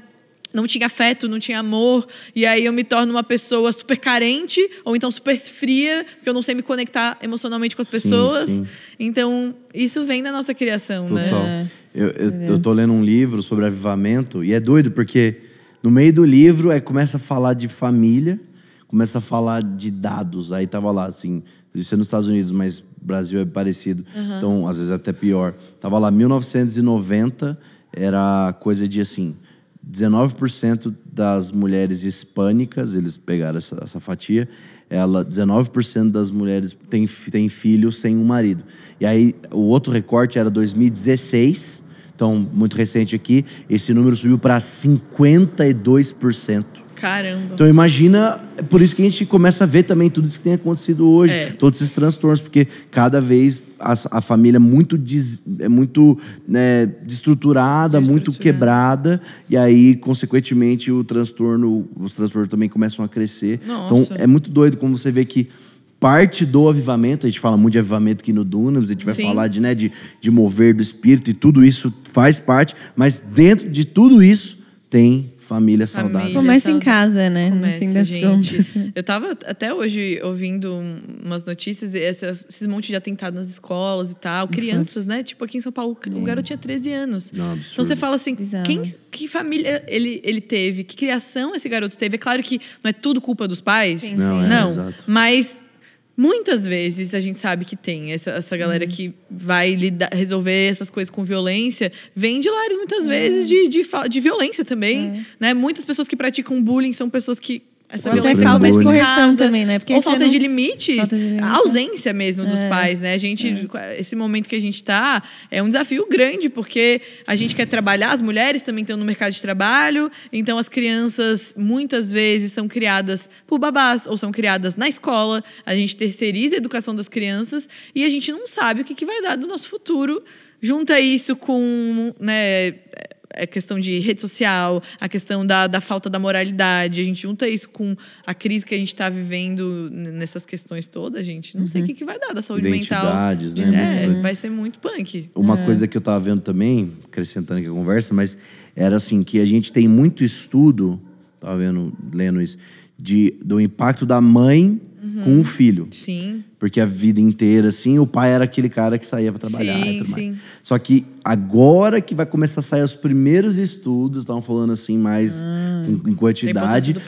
não tinha afeto, não tinha amor, e aí eu me torno uma pessoa super carente, ou então super fria, porque eu não sei me conectar emocionalmente com as pessoas. Sim, sim. Então, isso vem da nossa criação, né? Total. né? Eu, eu, eu tô lendo um livro sobre avivamento, e é doido, porque no meio do livro é, começa a falar de família, começa a falar de dados. Aí tava lá, assim, isso é nos Estados Unidos, mas Brasil é parecido. Uhum. Então, às vezes até pior. Tava lá, 1990, era coisa de assim 19% das mulheres hispânicas, eles pegaram essa, essa fatia, ela 19% das mulheres têm tem filhos sem um marido. E aí o outro recorte era 2016, então muito recente aqui, esse número subiu para 52%. Caramba. Então imagina, é por isso que a gente começa a ver também tudo isso que tem acontecido hoje, é. todos esses transtornos, porque cada vez a, a família é muito, des, é muito né, destruturada, muito quebrada, e aí, consequentemente, o transtorno, os transtornos também começam a crescer. Nossa. Então é muito doido como você vê que parte do avivamento, a gente fala muito de avivamento aqui no Dunamis, a gente vai Sim. falar de, né, de, de mover do espírito, e tudo isso faz parte, mas dentro de tudo isso tem família saudável. Começa em casa, né? Começa, no fim das gente. Contas. Eu tava até hoje ouvindo umas notícias, esses, esses montes de atentado nas escolas e tal, crianças, né? Tipo, aqui em São Paulo, é. o garoto tinha 13 anos. Não, então você fala assim, quem, que família ele, ele teve? Que criação esse garoto teve? É claro que não é tudo culpa dos pais. Sim, não, é, não. Exato. Mas Muitas vezes a gente sabe que tem essa, essa galera uhum. que vai lidar, resolver essas coisas com violência, vem de lares muitas uhum. vezes de, de, de, violência também. Uhum. Né? Muitas pessoas que praticam bullying são pessoas que essa Ou falta de correção também, né? Porque Ou falta, não... de limites, falta de limite. a ausência mesmo dos é. pais, né? A gente, é. esse momento que a gente está é um desafio grande, porque a gente quer trabalhar, as mulheres também estão no mercado de trabalho, então as crianças muitas vezes são criadas por babás ou são criadas na escola, a gente terceiriza a educação das crianças e a gente não sabe o que, que vai dar do nosso futuro. Junta isso com, né, a questão de rede social, a questão da, da falta da moralidade. A gente junta isso com a crise que a gente está vivendo nessas questões todas, gente. Não uhum. sei o que, que vai dar da saúde Identidades, mental. né? É, vai ser muito punk. Uma é. coisa que eu estava vendo também, acrescentando aqui a conversa, mas era assim, que a gente tem muito estudo, estava vendo, lendo isso, de, do impacto da mãe uhum. com o filho. Sim. Porque a vida inteira, assim, o pai era aquele cara que saía para trabalhar sim, e tudo mais. Sim. Só que agora que vai começar a sair os primeiros estudos, estavam falando assim, mais ah, em, em, quantidade, do,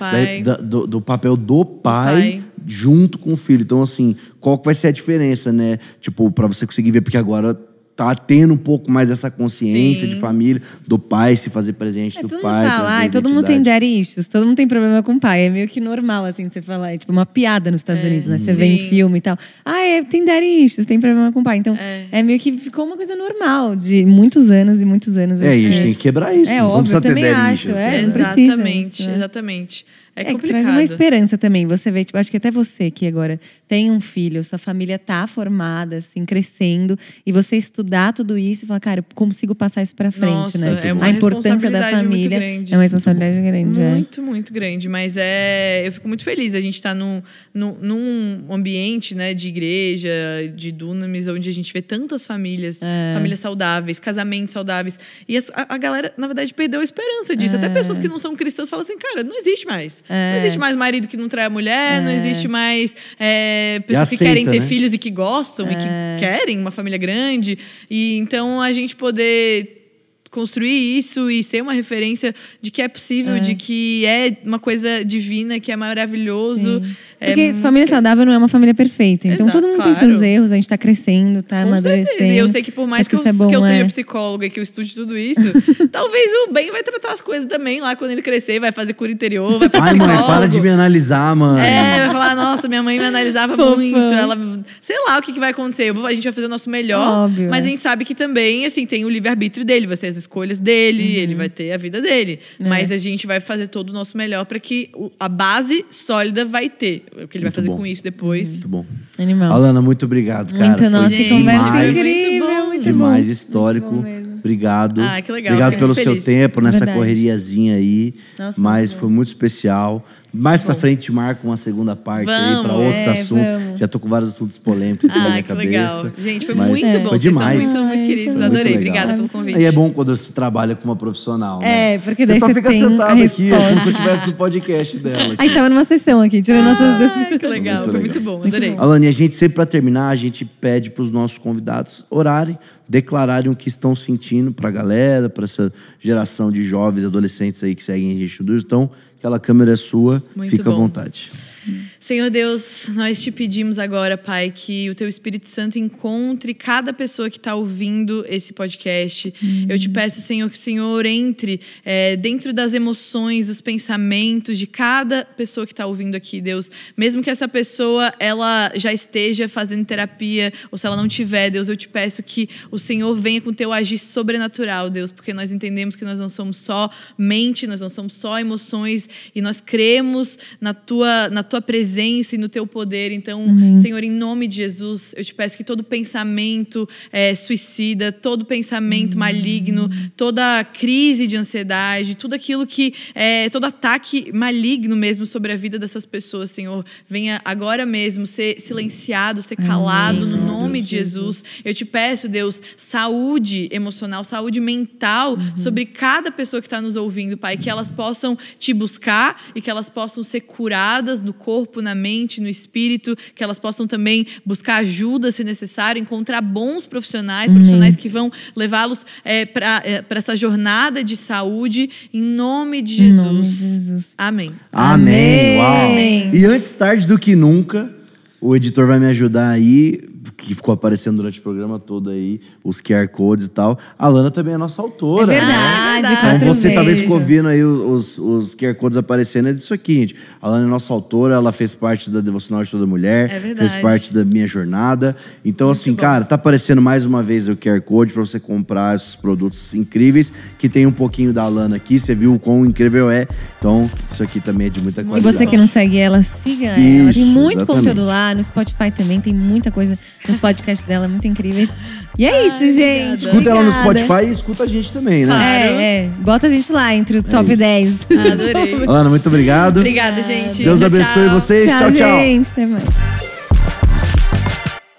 da, do, do, papel do pai, pai, junto com o filho. Então, assim, qual que vai ser a diferença, né? Tipo, para você conseguir ver, porque agora tá tendo um pouco mais essa consciência Sim. de família, do pai se fazer presente é, do pai. Mundo fala, ah, todo mundo tem daddy issues, todo mundo tem problema com o pai. É meio que normal, assim, você falar. É tipo uma piada nos Estados é, Unidos, né? Você sim. vê em filme e tal. Ah, é, tem daddy issues, tem problema com o pai. Então, é. é. meio que ficou uma coisa normal de muitos anos e muitos anos. É, e a gente tem que quebrar isso. É, não óbvio, precisa ter daddy acho, issues. É, exatamente, né? exatamente. É, é traz uma esperança também. Você vê, tipo, acho que até você que agora tem um filho, sua família tá formada, assim, crescendo, e você estudar tudo isso e falar, cara, eu consigo passar isso para frente, Nossa, né? É uma a importância da família é uma responsabilidade grande. É. Muito, é. muito grande. Mas é, eu fico muito feliz. A gente está num, num, num, ambiente, né, de igreja, de dunamis, onde a gente vê tantas famílias, é. famílias saudáveis, casamentos saudáveis. E a, a, galera, na verdade, perdeu a esperança disso. Até é. pessoas que não são cristãs falam assim, cara, não existe mais. É. Não existe mais marido que não trai a mulher, é. não existe mais é, pessoas aceita, que querem ter né? filhos e que gostam e que é. querem uma família grande. E então a gente poder construir isso e ser uma referência de que é possível, é. de que é uma coisa divina, que é maravilhoso. É Porque família saudável não é uma família perfeita. Então Exato, todo mundo claro. tem seus erros, a gente tá crescendo, tá Com amadurecendo. Certeza. E eu sei que por mais que, que, eu, é bom, que eu seja é. psicóloga e que eu estude tudo isso, talvez o bem vai tratar as coisas também lá quando ele crescer, vai fazer cura interior, vai Ai, mãe, para de me analisar, mãe. É, vai falar, nossa, minha mãe me analisava muito. Ela, sei lá o que, que vai acontecer. a gente vai fazer o nosso melhor. Óbvio, mas a gente sabe que também, assim, tem o livre-arbítrio dele, vai ter as escolhas dele, uhum. ele vai ter a vida dele. É. Mas a gente vai fazer todo o nosso melhor para que a base sólida vai ter. O que ele muito vai fazer bom. com isso depois. Muito bom. Animal. Alana, muito obrigado, cara. Muito nossa, conversa incrível. Muito demais, bom. histórico. Obrigado. Ah, que legal. Obrigado pelo feliz. seu tempo nessa Verdade. correriazinha aí. Nossa, mas foi muito especial. Mais para frente marca uma segunda parte vamos, aí para outros é, assuntos. Vamos. Já tô com vários assuntos polêmicos aqui ah, na minha cabeça. Legal. Gente, foi muito é. bom. Foi demais. Vocês são muito, muito queridos. Foi Adorei. Muito Obrigada pelo convite. Aí é bom quando você trabalha com uma profissional, né? É, porque daí você só fica sentado aqui, como se eu estivesse no podcast dela. A gente tava numa sessão aqui, tirando ah, nossas dúvidas. Que legal, foi muito bom. Adorei. Alane, a gente sempre para terminar, a gente pede para os nossos convidados orarem declararem o que estão sentindo para a galera, para essa geração de jovens, adolescentes aí que seguem a gente no Então, aquela câmera é sua, Muito fica bom. à vontade. Senhor Deus, nós te pedimos agora, Pai, que o teu Espírito Santo encontre cada pessoa que está ouvindo esse podcast. Uhum. Eu te peço, Senhor, que o Senhor entre é, dentro das emoções, dos pensamentos de cada pessoa que está ouvindo aqui, Deus. Mesmo que essa pessoa ela já esteja fazendo terapia, ou se ela não tiver, Deus, eu te peço que o Senhor venha com o teu agir sobrenatural, Deus, porque nós entendemos que nós não somos só mente, nós não somos só emoções, e nós cremos na tua, na tua presença e no teu poder. Então, uhum. Senhor, em nome de Jesus, eu te peço que todo pensamento é, suicida, todo pensamento uhum. maligno, toda crise de ansiedade, tudo aquilo que é todo ataque maligno mesmo sobre a vida dessas pessoas, Senhor, venha agora mesmo ser silenciado, ser calado no nome de Jesus. Eu te peço, Deus, saúde emocional, saúde mental uhum. sobre cada pessoa que está nos ouvindo, Pai, que elas possam te buscar e que elas possam ser curadas no corpo, na mente, no espírito, que elas possam também buscar ajuda se necessário, encontrar bons profissionais, profissionais que vão levá-los é, para é, essa jornada de saúde, em nome de Jesus. Nome de Jesus. Amém. Amém. Uau. Amém. E antes tarde do que nunca, o editor vai me ajudar aí que ficou aparecendo durante o programa todo aí, os QR Codes e tal. A Lana também é nossa autora. É verdade, né? Então você talvez ficou ouvindo aí os, os QR Codes aparecendo, é disso aqui, gente. A Lana é nossa autora, ela fez parte da Devocional de Toda Mulher, é verdade. fez parte da minha jornada. Então, Muito assim, bom. cara, tá aparecendo mais uma vez o QR Code para você comprar esses produtos incríveis, que tem um pouquinho da Lana aqui, você viu o quão incrível é. Então, isso aqui também é de muita qualidade. E você que não segue ela, siga isso, ela. Tem muito exatamente. conteúdo lá, no Spotify também tem muita coisa os podcasts dela muito incríveis. E é Ai, isso, gente. Escuta obrigada. ela no Spotify e escuta a gente também, né? Claro. É, é. Bota a gente lá entre o é top isso. 10. Adorei. Alana, muito obrigado. Obrigada, gente. Deus abençoe tchau. vocês. Tchau, tchau. tchau. Gente, até mais.